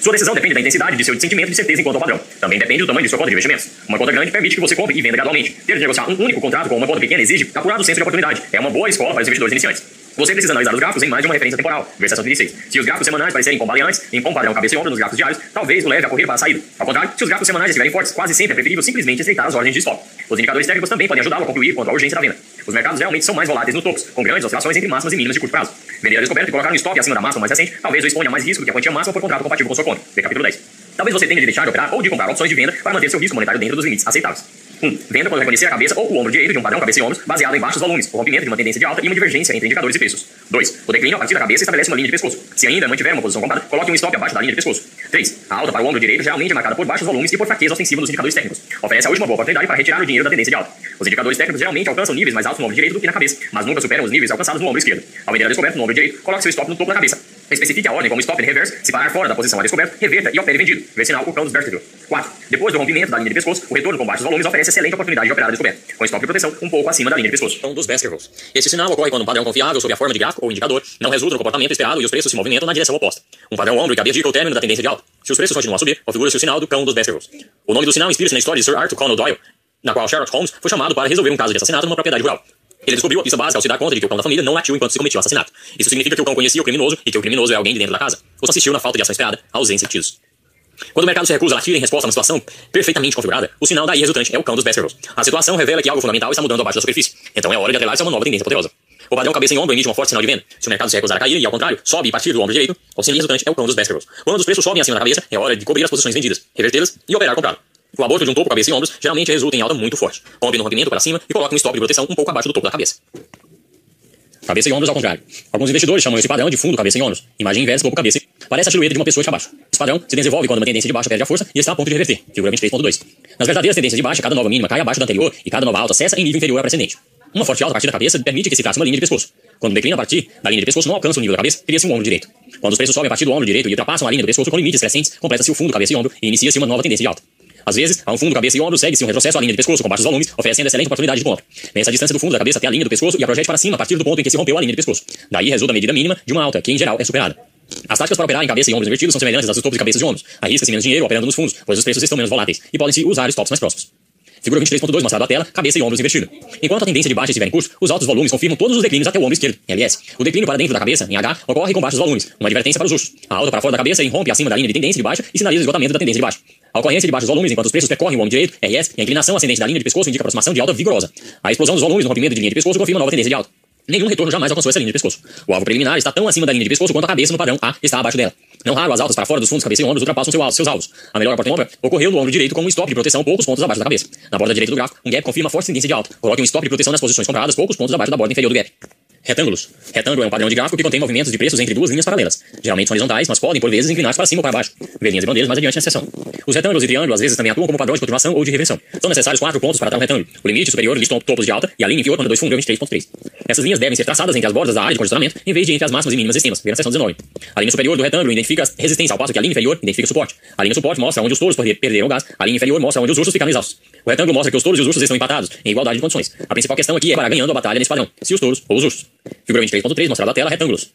Sua decisão depende da intensidade de seu sentimento de certeza enquanto ao padrão. Também depende do tamanho de sua conta de investimentos. Uma conta grande permite que você compre e venda gradualmente. Ter de negociar um único contrato com uma conta pequena exige apurado senso de oportunidade. É uma boa escola para os investidores iniciantes. Você precisa analisar os gráficos em mais de uma referência temporal. Ver seção 36. Se os gráficos semanais parecerem combaleantes, em bom padrão cabeça e ombro nos gráficos diários, talvez o leve a correr para a saída. Ao contrário, se os gráficos semanais estiverem fortes, quase sempre é preferível simplesmente aceitar as ordens de stop. Os indicadores técnicos também podem ajudá-lo a concluir quanto à urgência da venda. Os mercados realmente são mais voláteis no topos, com grandes oscilações entre máximas e mínimas de curto prazo. Vender a descoberto e colocar um stop acima da máxima mais recente talvez o exponha mais risco do que a quantia máxima por contrato compatível com sua conta. Vê capítulo 10. Talvez você tenha de deixar de operar ou de comprar opções de venda para manter seu risco monetário dentro dos limites aceitáveis. 1. Um, venda quando reconhecer a cabeça ou o ombro direito de um padrão cabeça e ombros baseado em baixos volumes, o rompimento de uma tendência de alta e uma divergência entre indicadores e preços. 2. O declínio a partir da cabeça estabelece uma linha de pescoço. Se ainda mantiver uma posição comprada, coloque um stop abaixo da linha de pescoço. 3. A alta para o ombro direito geralmente é marcada por baixos volumes e por fraqueza ofensiva dos indicadores técnicos. Oferece a última boa oportunidade para retirar o dinheiro da tendência de alta. Os indicadores técnicos geralmente alcançam níveis mais altos no ombro direito do que na cabeça, mas nunca superam os níveis alcançados no ombro esquerdo. Ao vender a descoberto no ombro direito, coloque seu stop no topo da cabeça. Especifique a ordem como stop em reverse, se parar fora da posição a descoberto, reverta e opere vendido. Ver sinal o cão dos Berkshire. 4. Depois do rompimento da linha de pescoço, o retorno com baixos volumes oferece excelente oportunidade de operar a descoberto, com stop de proteção um pouco acima da linha de pescoço. Então, dos Baskervilles. Esse sinal ocorre quando um padrão confiável sob a forma de gráfico ou indicador não resulta no comportamento esperado e os preços se movimentam na direção oposta. Um padrão ombro e cabeça indica o término da tendência de alta. Se os preços continuam a subir, configura-se o sinal do cão dos Baskervilles. O nome do sinal inspira-se na história de Sir Arthur Conan Doyle, na qual Sherlock Holmes foi chamado para resolver um caso de assassinato numa propriedade rural. Ele descobriu a pista básica ao se dar conta de que o cão da família não latiu enquanto se cometia o assassinato. Isso significa que o cão conhecia o criminoso e que o criminoso é alguém de dentro da casa. Ou assistiu na falta de ação esperada, ausência de tiros. Quando o mercado se recusa a latir em resposta a uma situação perfeitamente configurada, o sinal daí resultante é o cão dos Baskervilles. A situação revela que algo fundamental está mudando abaixo da superfície. Então é hora de atrelar-se a uma nova tendência poderosa. O padrão cabeça em ombro emite um forte sinal de venda. Se o mercado se recusar a cair e, ao contrário, sobe e partir do ombro direito, o sinal resultante é o cão dos Baskervilles. Quando os preços sobem acima da cabeça, é hora de cobrir as posições vendidas, revertê-las e operar comprado. O aborto de um topo, cabeça e ombros geralmente resulta em alta muito forte. Compre no rompimento para cima e coloque um stop de proteção um pouco abaixo do topo da cabeça. Cabeça e ombros ao contrário. Alguns investidores chamam esse padrão de fundo cabeça e ombros. Imagem inversa, topo cabeça. Parece a silhueta de uma pessoa de baixo. Esse padrão se desenvolve quando uma tendência de baixa perde a força e está a ponto de reverter. Figura 23.2. Nas verdadeiras tendências de baixa, cada nova mínima cai abaixo da anterior e cada nova alta cessa em nível inferior à precedente. Uma forte alta a partir da cabeça permite que se trace uma linha de pescoço. Quando declina a partir da linha de pescoço não alcança o nível da cabeça, cria-se um ombro direito. Quando os preços sobem a partir do ombro direito e ultrapassam a linha do pescoço com limites crescentes, completa-se o fundo cabeça e ombro e inicia-se uma nova tendência de alta. Às vezes, a um fundo, cabeça e ombro segue-se um retrocesso à linha de pescoço com baixos volumes, oferecendo excelente oportunidade de compra. Meça a distância do fundo da cabeça até a linha do pescoço e a projete para cima a partir do ponto em que se rompeu a linha de pescoço. Daí resulta a medida mínima de uma alta, que em geral é superada. As táticas para operar em cabeça e ombros invertidos são semelhantes às dos topos de cabeças e ombros. Arrisca-se menos dinheiro operando nos fundos, pois os preços estão menos voláteis e podem-se usar stops mais próximos. Figura 23.2 mostrado à tela, cabeça e ombros invertido. Enquanto a tendência de baixa estiver em curso, os altos volumes confirmam todos os declínios até o ombro esquerdo, LS. O declínio para dentro da cabeça, em H, ocorre com baixos volumes, uma advertência para os justos. A alta para fora da cabeça irrompe acima da linha de tendência de baixa e sinaliza o esgotamento da tendência de baixa. A ocorrência de baixos volumes enquanto os preços percorrem o ombro direito, RS, e a inclinação ascendente da linha de pescoço indica aproximação de alta vigorosa. A explosão dos volumes no rompimento de linha de pescoço confirma nova tendência de alta. Nenhum retorno jamais alcançou essa linha de pescoço. O alvo preliminar está tão acima da linha de pescoço quanto a cabeça no padrão A está abaixo dela. Não raro, as altas para fora dos fundos, cabeça e ombros ultrapassam seu alvo, seus alvos. A melhor porta em ombro ocorreu no ombro direito com um stop de proteção poucos pontos abaixo da cabeça. Na borda direita do gráfico, um gap confirma forte tendência de alta. Coloque um stop de proteção nas posições compradas poucos pontos abaixo da borda inferior do gap. Retângulos. Retângulo é um padrão de gráfico que contém movimentos de preços entre duas linhas paralelas. Geralmente são horizontais, mas podem, por vezes, inclinar-se para cima ou para baixo. Ver linhas e bandeiras mais adiante na seção. Os retângulos e triângulos às vezes também atuam como padrão de continuação ou de reversão. São necessários quatro pontos para tal retângulo. O limite superior lista topos de alta e a linha inferior quando dois fundos é 23.3. Essas linhas devem ser traçadas entre as bordas da área de congestionamento em vez de entre as máximas e mínimas extremas. Ver na seção 19. A linha superior do retângulo identifica a resistência, ao passo que a linha inferior identifica o suporte. A linha suporte mostra onde os touros perderam gás. A linha inferior mostra onde os ursos ficaram exaustos. O retângulo mostra que os touros e os ursos estão empatados, em igualdade de condições. A principal questão aqui é para ganhando a batalha nesse padrão, se os touros ou os ursos. Figura 23.3 mostrado na tela, retângulos.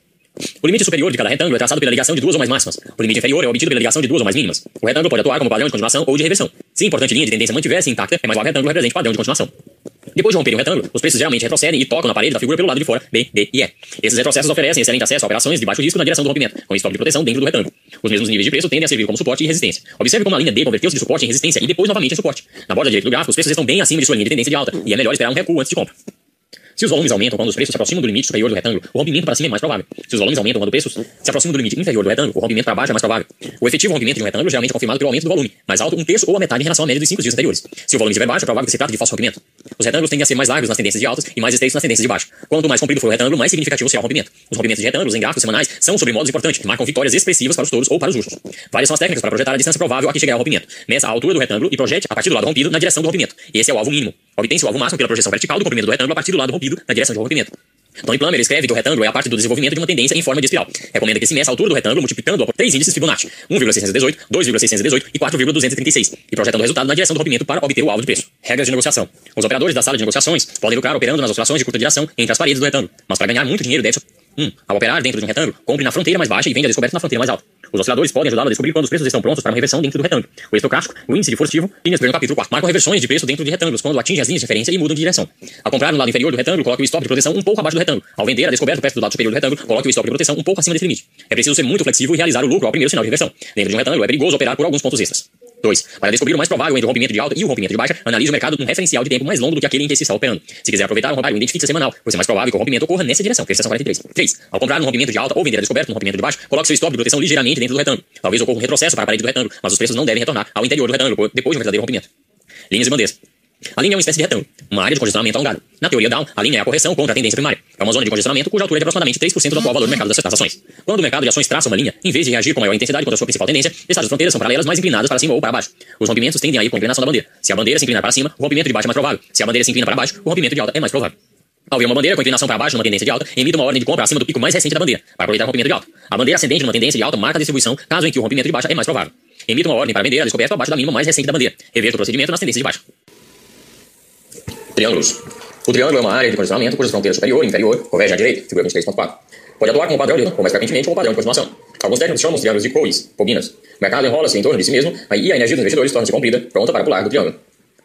O limite superior de cada retângulo é traçado pela ligação de duas ou mais máximas. O limite inferior é obtido pela ligação de duas ou mais mínimas. O retângulo pode atuar como padrão de continuação ou de reversão. Se a importante linha de tendência mantiver-se intacta, é mais o retângulo represente padrão de continuação. Depois de romper um retângulo, os preços geralmente retrocedem e tocam na parede da figura pelo lado de fora, B, D e E. Esses retrocessos oferecem excelente acesso a operações de baixo risco na direção do rompimento, com stop de proteção dentro do retângulo. Os mesmos níveis de preço tendem a servir como suporte e resistência. Observe como a linha D converteu-se de suporte em resistência e depois novamente em suporte. Na borda direita do gráfico, os preços estão bem acima de sua linha de tendência de alta, e é melhor esperar um recuo antes de compra. Se os volumes aumentam quando os preços se aproximam do limite superior do retângulo, o rompimento para cima é mais provável. Se os volumes aumentam quando os preços se aproximam do limite inferior do retângulo, o rompimento para baixo é mais provável. O efetivo rompimento de um retângulo geralmente é confirmado pelo aumento do volume, mais alto um terço ou a metade em relação à média dos cinco dias anteriores. Se o volume estiver baixo, é provável que se trate de falso rompimento. Os retângulos tendem a ser mais largos nas tendências de altas e mais estreitos nas tendências de baixo. Quanto mais comprido for o retângulo, mais significativo será o rompimento. Os rompimentos de retângulos em gráficos semanais são sobre modos importantes, que marcam vitórias expressivas para os touros ou para os ursos. Várias são as técnicas para projetar a distância provável a que chegará o rompimento. Meça a altura do retângulo e projete a partir do lado rompido na direção do rompimento. Esse é o alvo mínimo. Obtém-se o alvo máximo pela projeção vertical do comprimento do retângulo a partir do lado rompido na direção do rompimento. Tony Plummer escreve que o retângulo é a parte do desenvolvimento de uma tendência em forma de espiral. Recomenda que se meça a altura do retângulo multiplicando-a por três índices Fibonacci: 1,618, 2,618 e 4,236, e projetando o resultado na direção do rompimento para obter o alvo de preço. Regras de negociação. Os operadores da sala de negociações podem lucrar operando nas oscilações de curta duração entre as paredes do retângulo, mas para ganhar muito dinheiro deve 1. Um, ao operar dentro de um retângulo, compre na fronteira mais baixa e vende a descoberta na fronteira mais alta. Os osciladores podem ajudá-lo a descobrir quando os preços estão prontos para uma reversão dentro do retângulo. O estocástico, o índice de positivo, linhas no capítulo 4, marcam reversões de preço dentro de retângulos quando atingem as linhas de referência e mudam de direção. Ao comprar no lado inferior do retângulo, coloque o stop de proteção um pouco abaixo do retângulo. Ao vender a descoberto perto do lado superior do retângulo, coloque o stop de proteção um pouco acima desse limite. É preciso ser muito flexível e realizar o lucro ao primeiro sinal de reversão. Dentro de um retângulo, é perigoso operar por alguns pontos extras. 2. Para descobrir o mais provável entre o rompimento de alta e o rompimento de baixa, analise o mercado num referencial de tempo mais longo do que aquele em que se está operando. Se quiser aproveitar um rompimento, identifique semanal, pois é mais provável que o rompimento ocorra nessa direção. Veja 43. 3. Ao comprar um rompimento de alta ou vender a descoberto no rompimento de baixa, coloque seu stop de proteção ligeiramente dentro do retângulo. Talvez ocorra um retrocesso para a parede do retângulo, mas os preços não devem retornar ao interior do retângulo depois de um verdadeiro rompimento. Linhas e bandeiras. A linha é uma espécie de retângulo, uma área de congestionamento alongado. Na teoria Down, a linha é a correção contra a tendência primária. É uma zona de congestionamento cuja altura é de aproximadamente 3% do atual valor do mercado das ações. Quando o mercado de ações traça uma linha, em vez de reagir com maior intensidade contra a sua principal tendência, estas fronteiras são paralelas mais inclinadas para cima ou para baixo. Os rompimentos tendem a ir com a inclinação da bandeira. Se a bandeira se inclinar para cima, o rompimento de baixo é mais provável. Se a bandeira se inclina para baixo, o rompimento de alta é mais provável. Ao ver uma bandeira com inclinação para baixo numa tendência de alta, emita uma ordem de compra acima do pico mais recente da bandeira, para aproveitar o rompimento de alta. A bandeira ascendente numa tendência de alta marca a distribuição, caso em que o rompimento de baixa é mais provável. Emita uma ordem para vender a descoberta abaixo da mínima mais recente da bandeira. O procedimento de baixa. Triângulos. O triângulo é uma área de condicionamento cujas fronteiras superior e inferior convergem à direita, figura 23.4. Pode atuar como padrão de, ou mais frequentemente como padrão de continuação. Alguns técnicos chamam os triângulos de Coes, bobinas. O mercado enrola-se em torno de si mesmo e a energia dos investidores torna-se comprida, pronta para pular do triângulo.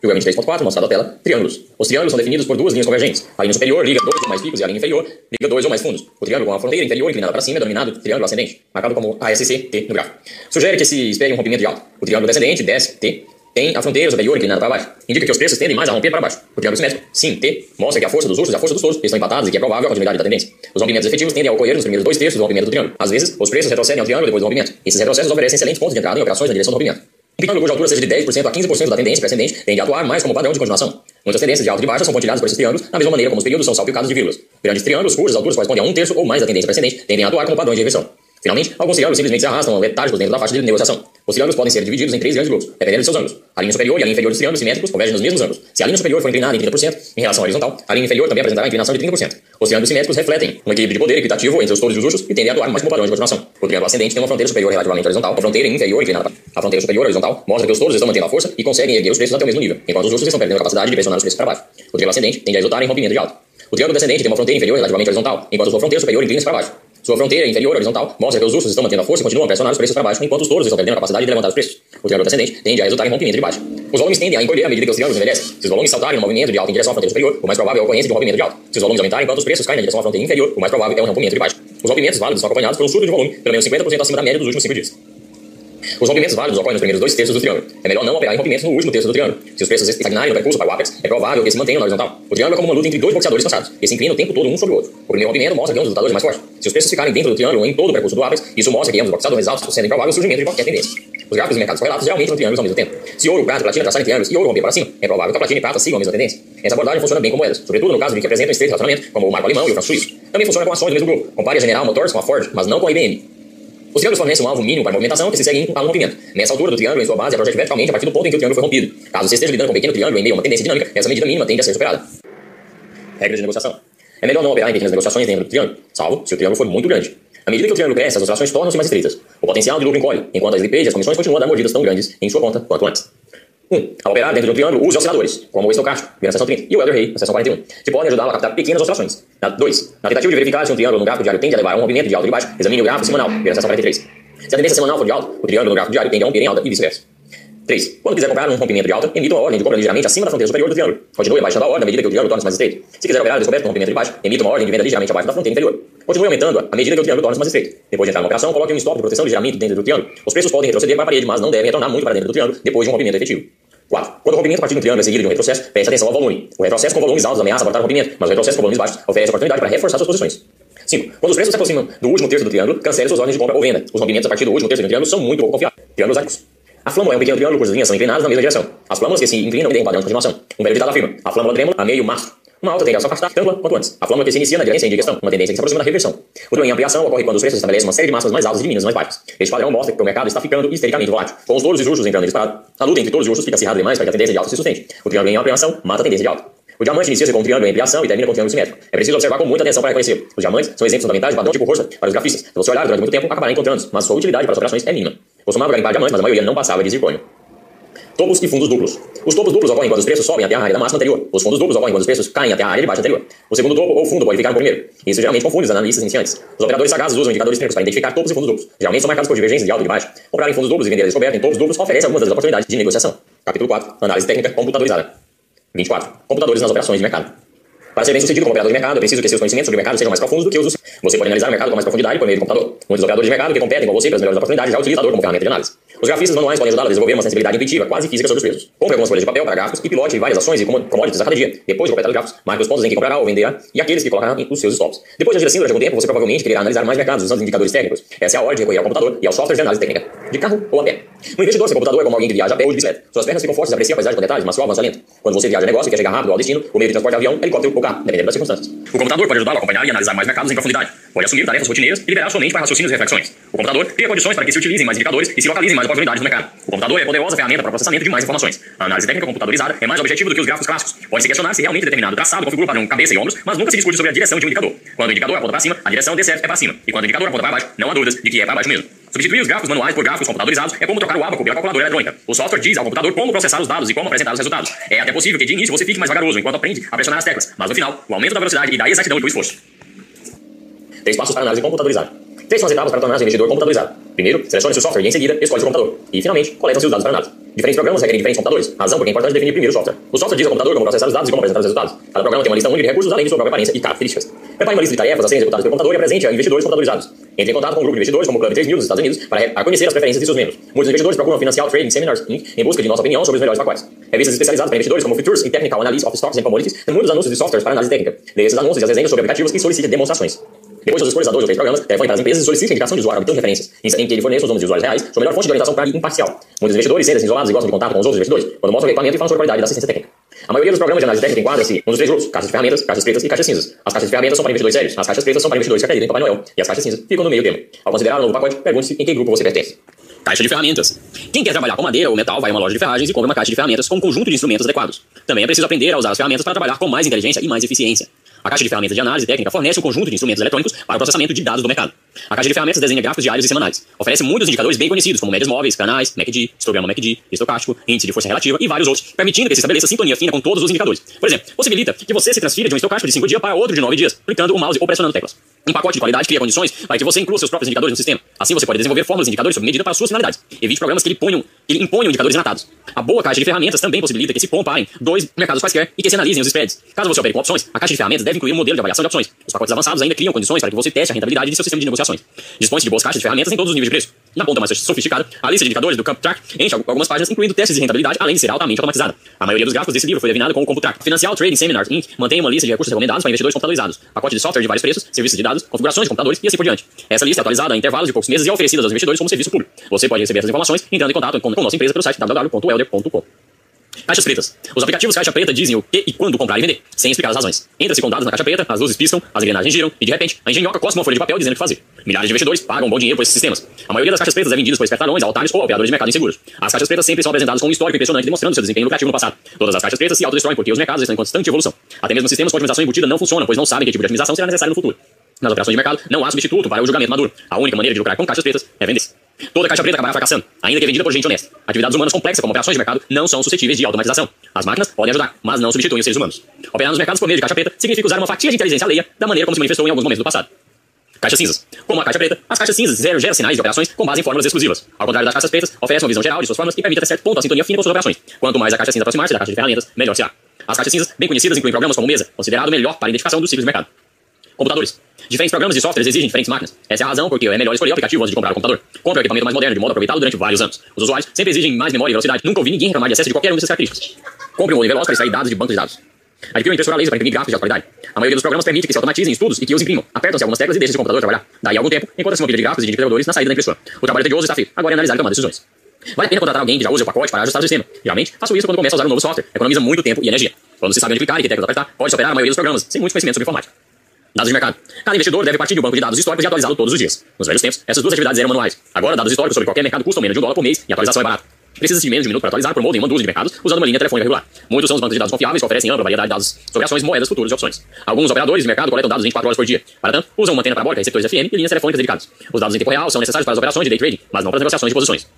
Figura 23.4, mostrado na tela, triângulos. Os triângulos são definidos por duas linhas convergentes. A linha superior liga dois ou mais picos e a linha inferior liga dois ou mais fundos. O triângulo com a fronteira inferior inclinada para cima é denominado triângulo ascendente, marcado como ASC-T no gráfico. Sugere que se espere um rompimento de alta. O triângulo descendente, desce, T, tem a fronteira superior inclinada para baixo. Indica que os preços tendem mais a romper para baixo. O triângulo simétrico, sim, T, mostra que a força dos ursos e a força dos touros estão empatados e que é provável a continuidade da tendência. Os rompimentos efetivos tendem a ocorrer nos primeiros dois terços do rompimento do triângulo. Às vezes, os preços retrocedem ao triângulo depois do rompimento. Esses retrocessos oferecem excelentes pontos de entrada em operações na direção do rompimento. Um triângulo cuja altura seja de 10% a 15% da tendência precedente tende a atuar mais como padrão de continuação. Muitas tendências de alta e baixa são pontilhadas por esses triângulos, da mesma maneira como os períodos são salpicados de vírgulas. Grandes triângulos cujas alturas correspondem a um terço ou mais da tendência precedente tendem a atuar como padrões de reversão. Finalmente, alguns triângulos simplesmente se arrastam letárgicos dentro da faixa de negociação. Os triângulos podem ser divididos em três grandes grupos, dependendo de seus ângulos. A linha superior e a linha inferior dos triângulos simétricos convergem nos mesmos ângulos. Se a linha superior for inclinada em 30% em relação à horizontal, a linha inferior também apresentará inclinação de 30%. Os triângulos simétricos refletem um equilíbrio de poder equitativo entre os touros e os ursos e tendem a atuar mais como padrões de continuação. O triângulo ascendente tem uma fronteira superior relativamente horizontal, a fronteira inferior inclinada a fronteira superior horizontal mostra que os touros estão mantendo a força e conseguem erguer os preços até o mesmo nível, enquanto os ursos estão perdendo a capacidade de pressionar os preços para baixo. O triângulo ascendente tende a resultar em rompimento de alta. O triângulo descendente tem uma fronteira inferior relativamente horizontal, enquanto sua fronteira superior inclina-se para baixo. Sua fronteira inferior horizontal mostra que os ursos estão mantendo a força e continuam a pressionar os preços para baixo, enquanto os touros estão perdendo a capacidade de levantar os preços. O triângulo descendente tende a resultar em rompimento de baixo. Os volumes tendem a encolher à medida que os triângulos envelhecem. Se os volumes saltarem no movimento de alta em direção à fronteira superior, o mais provável é a ocorrência de um rompimento de alta. Se os volumes aumentarem enquanto os preços caem na direção à fronteira inferior, o mais provável é um rompimento de baixo. Os rompimentos válidos são acompanhados por um surto de volume, pelo menos 50% acima da média dos últimos 5 dias. Os rompimentos válidos ocorrem nos primeiros dois terços do triângulo. É melhor não operar em rompimentos no último terço do triângulo. Se os preços estagnarem no percurso para o ápex, é provável que se mantenham na horizontal. O triângulo é como uma luta entre dois boxeadores cansados, que se inclinam o tempo todo um sobre o outro. O primeiro rompimento mostra que é um dos lutadores mais fortes. Se os preços ficarem dentro do triângulo em todo o percurso do ápex, isso mostra que ambos boxeadores altos sendo improvável o surgimento de qualquer tendência. Os gráficos de mercados correlatos geralmente são triângulos ao mesmo tempo. Se ouro, prata e platina traçarem triângulos e ouro romper para cima, é provável que a platina e prata sigam a mesma tendência. Essa abordagem funciona bem com moedas, sobretudo no caso de que apresentam estreito relacionamento, como o marco alemão e o franco suíço. Também funciona com ações do mesmo grupo. Compare a General Motors com a Ford, mas não com a IBM. Os triângulos fornecem um alvo mínimo para movimentação que se segue a um rompimento. Nessa altura do triângulo, em sua base, é projeta verticalmente a partir do ponto em que o triângulo foi rompido. Caso você esteja lidando com um pequeno triângulo em meio a uma tendência dinâmica, essa medida mínima tende a ser superada. Regras de negociação. É melhor não operar em pequenas negociações dentro do triângulo, salvo se o triângulo for muito grande. À medida que o triângulo cresce, as oscilações tornam-se mais estreitas. O potencial de lucro encolhe, enquanto as liquidez e as comissões continuam a dar mordidas tão grandes em sua conta quanto antes. 1. Um, ao operar dentro do triângulo, use osciladores, como o estocástico, na seção 30, e o Elder Hay, na seção 41, que podem ajudá-lo a captar pequenas oscilações. 2. Na tentativa de verificar se um triângulo no gráfico diário tende a levar a um movimento de alta e de baixo, examine o gráfico semanal, na seção 43. Se a tendência semanal for de alta, o triângulo no gráfico diário tende a romper em alta e vice-versa. 3. Quando quiser comprar um rompimento de alta, emita uma ordem de compra ligeiramente acima da fronteira superior do triângulo. Continue abaixando a ordem à medida que o triângulo torna-se mais estreito. Se quiser operar descoberto com rompimento de baixo, emita uma ordem de venda ligeiramente abaixo da fronteira inferior. Continue aumentando à medida que o triângulo torna-se mais estreito. Depois de entrar na operação, coloque um stop de proteção ligeiramente dentro do triângulo. Os preços podem retroceder para a parede, mas não devem retornar muito para dentro do triângulo depois de um rompimento efetivo. 4. Quando o rompimento partir do triângulo é seguido de um retrocesso, preste atenção ao volume. O retrocesso com volumes altos ameaça abortar o rompimento, mas o retrocesso com volumes baixos oferece oportunidade para reforçar suas posições. 5. Quando os preços se aproximam do último terço do triângulo, cancele suas ordens de compra ou venda. Os rompimentos a partir do último terço do triângulo são muito pouco confiáveis. Triângulos áticos. A flâmula é um pequeno triângulo cujas linhas são inclinadas na mesma direção. As flâmulas que se inclinam têm um padrão de continuação. Um velho ditado afirma: a flâmula trêmula a meio mastro. Uma alta tende a afastar tanto quanto antes. A flâmula que se inicia na direção em digestão, uma tendência que se aproxima da reversão. O em ampliação ocorre quando os preços estabelecem uma série de massas mais altas e de mínimas mais baixas. Este padrão mostra que o mercado está ficando histericamente volátil. Com os touros e os ursos entrando em disparado, a luta entre touros e ursos fica acirrada demais para que a tendência de alta se sustente. O triângulo em ampliação mata a tendência de alta. O diamante inicia-se com um triângulo em ampliação e termina com um triângulo simétrico. É preciso observar com muita atenção para reconhecer. Os diamantes são exemplos fundamentais de padrão tipo força para os grafistas. Se você olhar durante muito tempo, acabará encontrando mas sua utilidade para as operações é mínima. Costumava garimpar diamantes, mas a maioria não passava de zircônio. Topos e fundos duplos. Os topos duplos ocorrem quando os preços sobem até a área da máxima anterior. Os fundos duplos ocorrem quando os preços caem até a área de baixo anterior. O segundo topo ou fundo pode ficar no primeiro. Isso geralmente confunde os analistas iniciantes. Os operadores sagazes usam indicadores técnicos para identificar topos e fundos duplos. Geralmente são marcados por divergências de alto e de baixo. Comprar em fundos duplos e vender a descoberta em topos duplos oferece algumas das oportunidades de negociação. Capítulo 4. Análise técnica computadorizada. 24. Computadores nas operações de mercado. Para ser bem sucedido como operador de mercado, é preciso que seus conhecimentos sobre o mercado sejam mais profundos do que os dos. Você pode analisar o mercado com mais profundidade por meio do computador. Muitos operadores de mercado que competem com você pelas melhores oportunidades já o como ferramenta de análise. Os grafistas manuais podem ajudá-lo a desenvolver uma sensibilidade intuitiva, quase física sobre os preços. Compre algumas folhas de papel para gráficos e pilote várias ações e commodities a cada dia. Depois de completar os gráficos, marque os pontos em que comprará ou venderá e aqueles que colocará os seus stops. Depois de agir assim durante algum tempo, você provavelmente quererá analisar mais mercados usando indicadores técnicos. Essa é a hora de recorrer ao computador e aos softwares de análise técnica. De carro ou a pé. Um investidor sem computador é como alguém que viaja a pé ou de bicicleta. Suas pernas ficam fortes aprecia a paisagem com detalhes, mas seu avança lento. Quando você viaja negócio e quer chegar rápido ao destino, o meio de transporte é avião, helicóptero ou dependendo das circunstâncias. O computador pode ajudá-lo a acompanhar e analisar mais mercados em profundidade. Pode assumir tarefas rotineiras e liberar sua mente para raciocínios e reflexões. O computador cria condições para que se utilizem mais indicadores e se localizem mais oportunidades no mercado. O computador é poderosa ferramenta para o processamento de mais informações. A análise técnica computadorizada é mais objetivo do que os gráficos clássicos. Pode-se questionar se realmente determinado traçado configura padrão cabeça e ombros, mas nunca se discute sobre a direção de um indicador. Quando o indicador aponta para cima, a direção de certo é para cima. E quando o indicador aponta para baixo, não há dúvidas de que é para baixo mesmo. Substituir os gráficos manuais por gráficos computadorizados é como trocar o ábaco pela calculadora eletrônica. O software diz ao computador como processar os dados e como apresentar os resultados. É até possível que de início você fique mais vagaroso enquanto aprende a pressionar as teclas, mas no final, o aumento da velocidade e da exatidão do esforço. Três passos para análise computadorizada. Três são as etapas para tornar seu investidor computadorizado. Primeiro, selecione seu software e em seguida, escolhe seu computador. E, finalmente, coletam-se os dados para análise. Diferentes programas requerem diferentes computadores, razão porque é importante definir primeiro o software. O software diz ao computador como processar os dados e como apresentar os resultados. Cada programa tem uma lista única de recursos além de sua própria aparência e características. Uma lista de tarefas a serem executadas pelo computador e apresente a investidores computadorizados. Entre em contato com um grupo de investidores como o Club 3000 dos Estados Unidos para conhecer as preferências de seus membros. Muitos investidores procuram Financial Trading Seminars Inc. em busca de nossa opinião sobre os melhores pacotes. Revistas especializadas para investidores como Futures e Technical Analysis of Stocks and Commodities têm muitos anúncios de softwares para análise técnica. Leia esses anúncios e as resenhas sobre aplicativos e solicite demonstrações. Depois dos escolhas de três programas, telefone para as empresas e solicite a indicação de usuário obtendo referências, em que ele forneça os nomes de usuários reais, sua melhor fonte de orientação para imparcial. Muitos investidores sentem-se isolados e gostam de contato com os outros investidores, quando mostram o equipamento e falam sobre a qualidade da assistência técnica. A maioria dos programas de análise técnica enquadra-se um dos três grupos, caixas de ferramentas, caixas pretas e caixas cinzas. As caixas de ferramentas são para investidores sérios, as caixas pretas são para investidores que acreditam em Papai Noel, e as caixas cinzas ficam no meio termo. Ao considerar o novo pacote, pergunte-se em que grupo você pertence. Caixa de ferramentas. Quem quer trabalhar com madeira ou metal vai a uma loja de ferragens e compra uma caixa de ferramentas com um conjunto de instrumentos adequados. Também é preciso aprender a usar as ferramentas para trabalhar com mais inteligência e mais eficiência. A caixa de ferramentas de análise técnica fornece um conjunto de instrumentos eletrônicos para o processamento de dados do mercado. A caixa de ferramentas desenha gráficos diários e semanais. Oferece muitos indicadores bem conhecidos, como médias móveis, canais, MACD, histograma MACD, estocástico, índice de força relativa e vários outros, permitindo que se estabeleça sintonia fina com todos os indicadores. Por exemplo, possibilita que você se transfira de um estocástico de 5 dias para outro de 9 dias, clicando o mouse ou pressionando teclas. Um pacote de qualidade cria condições para que você inclua seus próprios indicadores no sistema. Assim você pode desenvolver fórmulas e indicadores sob medida para suas finalidades. Evite programas que lhe, ponham, que lhe imponham indicadores inatados. A boa caixa de ferramentas também possibilita que se comparem dois mercados quaisquer e que se analisem os spreads. Caso você opere com opções, a caixa de ferramentas deve incluir um modelo de avaliação de opções. Os pacotes avançados ainda criam condições para que você teste a rentabilidade de seu sistema de negociações. Dispõe-se de boas caixas de ferramentas em todos os níveis de preço. Na ponta mais sofisticada, a lista de indicadores do CompTrack enche algumas páginas, incluindo testes de rentabilidade, além de ser altamente automatizada. A maioria dos gráficos desse livro foi definido com o CompuTrack. Financial Trading Seminars Inc. mantém uma lista de recursos recomendados para investidores computadorizados, pacote de software de vários preços, serviços de dados, configurações de computadores e assim por diante. Essa lista é atualizada em intervalos de poucos meses e é oferecida aos investidores como serviço público. Você pode receber essas informações entrando em contato com, com nossa empresa pelo site www.welder.com. Caixas pretas. Os aplicativos caixa preta dizem o que e quando comprar e vender, sem explicar as razões. Entra-se com dados na caixa preta, as luzes piscam, as engrenagens giram e, de repente, a engenhoca cosma uma folha de papel dizendo o que fazer. Milhares de investidores pagam bom dinheiro por esses sistemas. A maioria das caixas pretas é vendida por espertalhões, altários ou operadores de mercado inseguros. As caixas pretas sempre são apresentadas com um histórico impressionante demonstrando seu desempenho lucrativo no passado. Todas as caixas pretas se autodestroem porque os mercados estão em constante evolução. Até mesmo sistemas com otimização embutida não funcionam, pois não sabem que tipo de otimização será necessário no futuro. Nas operações de mercado, não há substituto para o julgamento maduro. A única maneira de lucrar com caixas pretas é vender. Toda caixa preta acabará fracassando, ainda que vendida por gente honesta. Atividades humanas complexas, como operações de mercado, não são suscetíveis de automatização. As máquinas podem ajudar, mas não substituem os seres humanos. Operar nos mercados por meio de caixa preta significa usar uma fatia de inteligência alheia da maneira como se manifestou em alguns momentos do passado. Caixas cinzas. Como a caixa preta, as caixas cinzas geram, geram sinais de operações com base em fórmulas exclusivas. Ao contrário das caixas pretas, oferece uma visão geral de suas fórmulas e permite até certo ponto a sintonia fina com suas operações. Quanto mais a caixa cinza aproximar-se da caixa de ferramentas, melhor será. As caixas cinzas, bem conhecidas, incluem programas como Mesa, considerado melhor para identificação dos ciclos de mercado. Computadores. Diferentes programas e softwares exigem diferentes máquinas. Essa é a razão porque é melhor escolher o aplicativo antes de comprar o computador. Compre o equipamento mais moderno de modo a aproveitá-lo durante vários anos. Os usuários sempre exigem mais memória e velocidade. Nunca ouvi ninguém reclamar de excesso de qualquer uma dessas características. Compre um modelo veloz para extrair dados de bancos de dados. Adquira uma impressora laser para imprimir gráficos de alta qualidade. A maioria dos programas permite que se automatizem estudos e que os imprimam. Apertam-se algumas teclas e deixam o computador trabalhar. Daí algum tempo, encontra-se uma pilha de gráficos e de indicadores na saída da impressora. O trabalho tedioso está feito. Agora é analisar e tomar decisões. Vale a pena contratar alguém que já use o pacote para ajustar o sistema. Geralmente, faço isso quando começo a usar um novo software. Economiza muito tempo e energia. Quando se sabe onde clicar e que teclas apertar, pode a maioria dos programas, sem muito conhecimento sobre informática. Dados de mercado. Cada investidor deve partir de um banco de dados históricos e atualizá-lo todos os dias. Nos velhos tempos, essas duas atividades eram manuais. Agora, dados históricos sobre qualquer mercado custam menos de um dólar por mês e a atualização é barata. Precisa de menos de um minuto para atualizar, promovem uma dúzia de mercados usando uma linha telefônica regular. Muitos são os bancos de dados confiáveis que oferecem ampla variedade de dados sobre ações, moedas, futuros e opções. Alguns operadores de mercado coletam dados 24 horas por dia. Para tanto, usam uma antena parabólica, receptores FM e linhas telefônicas dedicadas. Os dados em tempo real são necessários para as operações de day trading, mas não para as negociações de posições.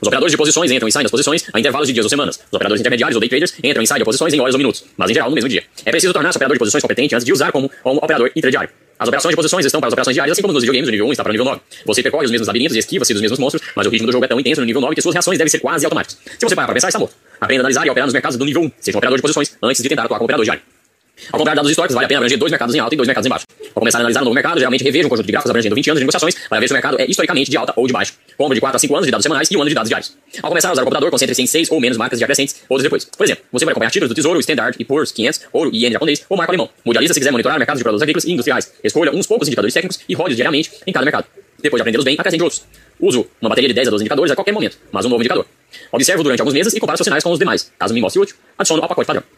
Os operadores de posições entram e saem das posições a intervalos de dias ou semanas. Os operadores intermediários ou day traders entram e saem de posições em horas ou minutos, mas em geral no mesmo dia. É preciso tornar-se operador de posições competente antes de usar como, como operador intradiário. As operações de posições estão para as operações diárias, assim como nos videogames, o nível 1 está para o nível 9. Você percorre os mesmos labirintos e esquiva-se dos mesmos monstros, mas o ritmo do jogo é tão intenso no nível 9 que suas reações devem ser quase automáticas. Se você parar para pensar, está morto. Aprenda a analisar e operar nos mercados do nível 1. Seja um operador de posições antes de tentar atuar como operador diário. Ao comprar dados históricos, vale a pena abranger dois mercados em alta e dois mercados em baixo. Ao começar a analisar um novo mercado, geralmente reveja um conjunto de gráficos abrangendo 20 anos de negociações para ver se o mercado é historicamente de alta ou de baixa. Compra de 4 a 5 anos de dados semanais e um ano de dados diários. Ao começar a usar o computador, concentre-se em 6 ou menos marcas de acrescentes, outros depois. Por exemplo, você vai acompanhar títulos do Tesouro, Standard e Poor's 500, Ouro e Iene japonês ou marco alemão. Mude a lista se quiser monitorar mercados de produtos agrícolas e industriais. Escolha uns poucos indicadores técnicos e rode diariamente em cada mercado. Depois de aprendê-los bem, acrescente outros. Uso uma bateria de 10 a 12 indicadores a qualquer momento, mas um novo indicador. Observe durante alguns meses e compare seus sinais com os demais. Caso me mostre útil, adiciono ao pacote padrão.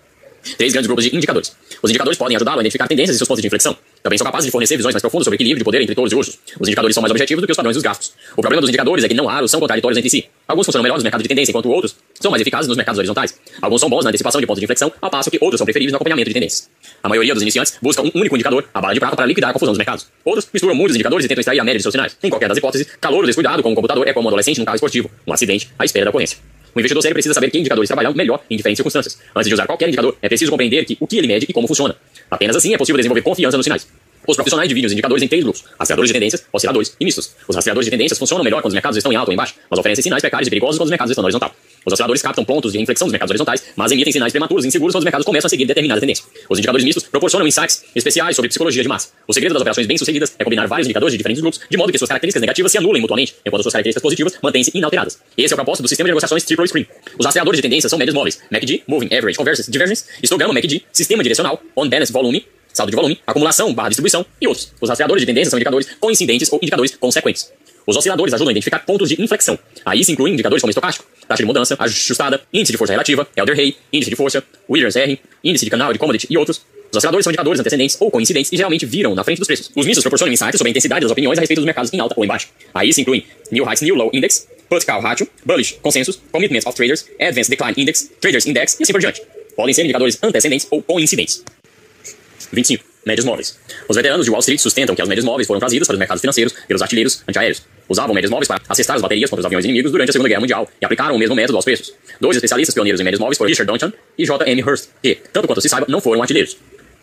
Três grandes grupos de indicadores. Os indicadores podem ajudá-lo a identificar tendências e seus pontos de inflexão. Também são capazes de fornecer visões mais profundas sobre equilíbrio de poder entre touros e ursos. Os indicadores são mais objetivos do que os padrões dos gastos. O problema dos indicadores é que não raros são contraditórios entre si. Alguns funcionam melhor nos mercados de tendência, enquanto outros são mais eficazes nos mercados horizontais. Alguns são bons na antecipação de pontos de inflexão, ao passo que outros são preferíveis no acompanhamento de tendências. A maioria dos iniciantes busca um único indicador, a bala de prata, para liquidar a confusão dos mercados. Outros misturam muitos indicadores e tentam extrair a média de seus sinais. Em qualquer das hipóteses, calor ou descuidado com o computador é como um adolescente num carro esportivo, um acidente à espera da ocorrência. O investidor sério precisa saber que indicadores trabalham melhor em diferentes circunstâncias. Antes de usar qualquer indicador, é preciso compreender que, o que ele mede e como funciona. Apenas assim é possível desenvolver confiança nos sinais. Os profissionais dividem os indicadores em três grupos: rastreadores de tendências, osciladores e mistos. Os rastreadores de tendências funcionam melhor quando os mercados estão em alta ou em baixa, mas oferecem sinais precários e perigosos quando os mercados estão na horizontal. Os osciladores captam pontos de inflexão dos mercados horizontais, mas emitem sinais prematuros e inseguros quando os mercados começam a seguir determinada tendência. Os indicadores mistos proporcionam insights especiais sobre psicologia de massa. O segredo das operações bem-sucedidas é combinar vários indicadores de diferentes grupos, de modo que suas características negativas se anulem mutuamente, enquanto suas características positivas mantêm-se inalteradas. Esse é o propósito do sistema de negociações Triple Screen. Os rastreadores de tendências são médias móveis, MACD, Moving Average Convergence Divergence, histograma MACD, sistema direcional, On Balance Volume, saldo de volume, acumulação barra distribuição e outros. Os rastreadores de tendências são indicadores coincidentes ou indicadores consequentes. Os osciladores ajudam a identificar pontos de inflexão. Aí se incluem indicadores como estocástico, taxa de mudança, ajustada, índice de força relativa, Elder-Hay, índice de força, Williams-R, índice de canal de commodity e outros. Os osciladores são indicadores antecedentes ou coincidentes e geralmente viram na frente dos preços. Os mistos proporcionam insights sobre a intensidade das opiniões a respeito dos mercados em alta ou em baixa. Aí se incluem New Heights New Low Index, Put Call Ratio, Bullish Consensus, Commitments of Traders, Advanced Decline Index, Traders Index e assim por diante. Podem ser indicadores antecedentes ou coincidentes. 25. Médias móveis. Os veteranos de Wall Street sustentam que as médias móveis foram trazidas para os mercados financeiros pelos artilheiros antiaéreos. Usavam médias móveis para acessar as baterias contra os aviões inimigos durante a Segunda Guerra Mundial e aplicaram o mesmo método aos preços. Dois especialistas pioneiros em médias móveis foram Richard Duncan e J.M. Hurst, que, tanto quanto se saiba, não foram artilheiros.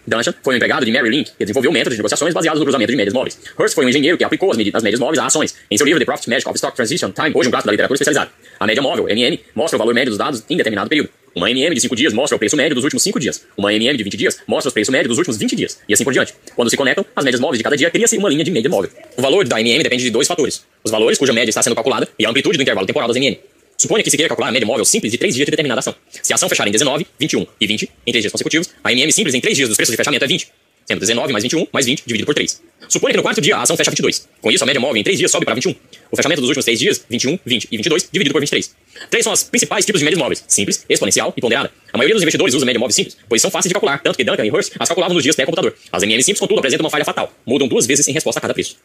Duncan foi um empregado de Mary Link, que desenvolveu métodos de negociações baseados no cruzamento de médias móveis. Hurst foi um engenheiro que aplicou as, as médias móveis a ações. Em seu livro The Profit Magic of Stock Transition Time, hoje um clássico da literatura especializada. A média móvel, MN, mostra o valor médio dos dados em determinado período. Uma MM de 5 dias mostra o preço médio dos últimos 5 dias. Uma MM de 20 dias mostra o preço médio dos últimos 20 dias. E assim por diante. Quando se conectam, as médias móveis de cada dia cria-se uma linha de média móvel. O valor da MM depende de dois fatores. Os valores cuja média está sendo calculada e a amplitude do intervalo temporal das MM. Suponha que se queira calcular a média móvel simples de 3 dias de determinada ação. Se a ação fechar em 19, 21 e 20 em 3 dias consecutivos, a MM simples em 3 dias dos preços de fechamento é 20 sendo 19 mais 21 mais 20 dividido por 3. Suponha que no quarto dia a ação fecha 22. Com isso, a média móvel em 3 dias sobe para 21. O fechamento dos últimos 3 dias, 21, 20 e 22, dividido por 23. Três são os principais tipos de médias móveis: simples, exponencial e ponderada. A maioria dos investidores usa média móvel simples, pois são fáceis de calcular, tanto que Duncan e Hurst as calculavam nos dias pré-computador. As MM simples, contudo, apresentam uma falha fatal. Mudam duas vezes em resposta a cada preço.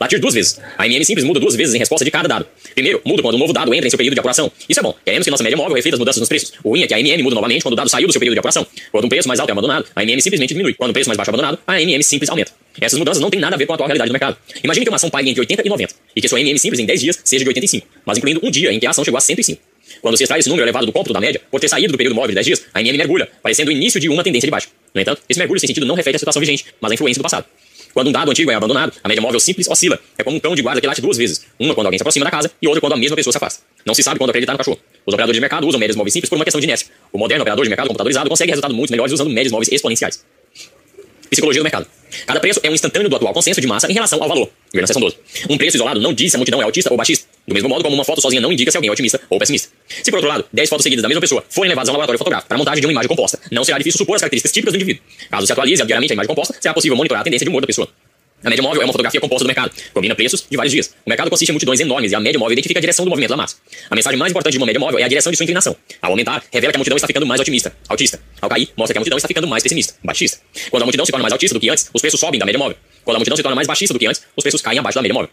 Latir duas vezes. A MM simples muda duas vezes em resposta de cada dado. Primeiro, muda quando um novo dado entra em seu período de apuração. Isso é bom. Queremos que nossa média móvel reflita as mudanças nos preços. O ruim é que a MM muda novamente quando o dado saiu do seu período de apuração. Quando um preço mais alto é abandonado, a MM simplesmente diminui. Quando o preço mais baixo é abandonado, a MM simples aumenta. Essas mudanças não têm nada a ver com a atual realidade do mercado. Imagine que uma ação pague entre 80 e 90, e que sua MM simples em 10 dias seja de 85, mas incluindo um dia em que a ação chegou a 105. Quando se extrai esse número elevado do cômputo da média, por ter saído do período móvel de 10 dias, a MM mergulha, parecendo o início de uma tendência de baixa. No entanto, esse mergulho sem sentido não reflete a situação vigente, mas a influência do passado. Quando um dado antigo é abandonado, a média móvel simples oscila. É como um cão de guarda que late duas vezes. Uma quando alguém se aproxima da casa e outra quando a mesma pessoa se afasta. Não se sabe quando acreditar no cachorro. Os operadores de mercado usam médias móveis simples por uma questão de inércia. O moderno operador de mercado computadorizado consegue resultados muito melhores usando médias móveis exponenciais. Psicologia do mercado. Cada preço é um instantâneo do atual consenso de massa em relação ao valor. Na seção 12. Um preço isolado não diz se a multidão é altista ou baixista. Do mesmo modo como uma foto sozinha não indica se alguém é otimista ou pessimista. Se por outro lado, 10 fotos seguidas da mesma pessoa forem levadas a um laboratório fotográfico para montagem de uma imagem composta, não será difícil supor as características típicas do indivíduo. Caso se atualize diariamente a imagem composta, será possível monitorar a tendência de humor da pessoa. A média móvel é uma fotografia composta do mercado. Combina preços de vários dias. O mercado consiste em multidões enormes e a média móvel identifica a direção do movimento da massa. A mensagem mais importante de uma média móvel é a direção de sua inclinação. Ao aumentar, revela que a multidão está ficando mais otimista, altista. Ao cair, mostra que a multidão está ficando mais pessimista, baixista. Quando a multidão se torna mais altista do que antes, os preços sobem da média móvel. Quando a multidão se torna mais baixista do que antes, os preços caem abaixo da média móvel.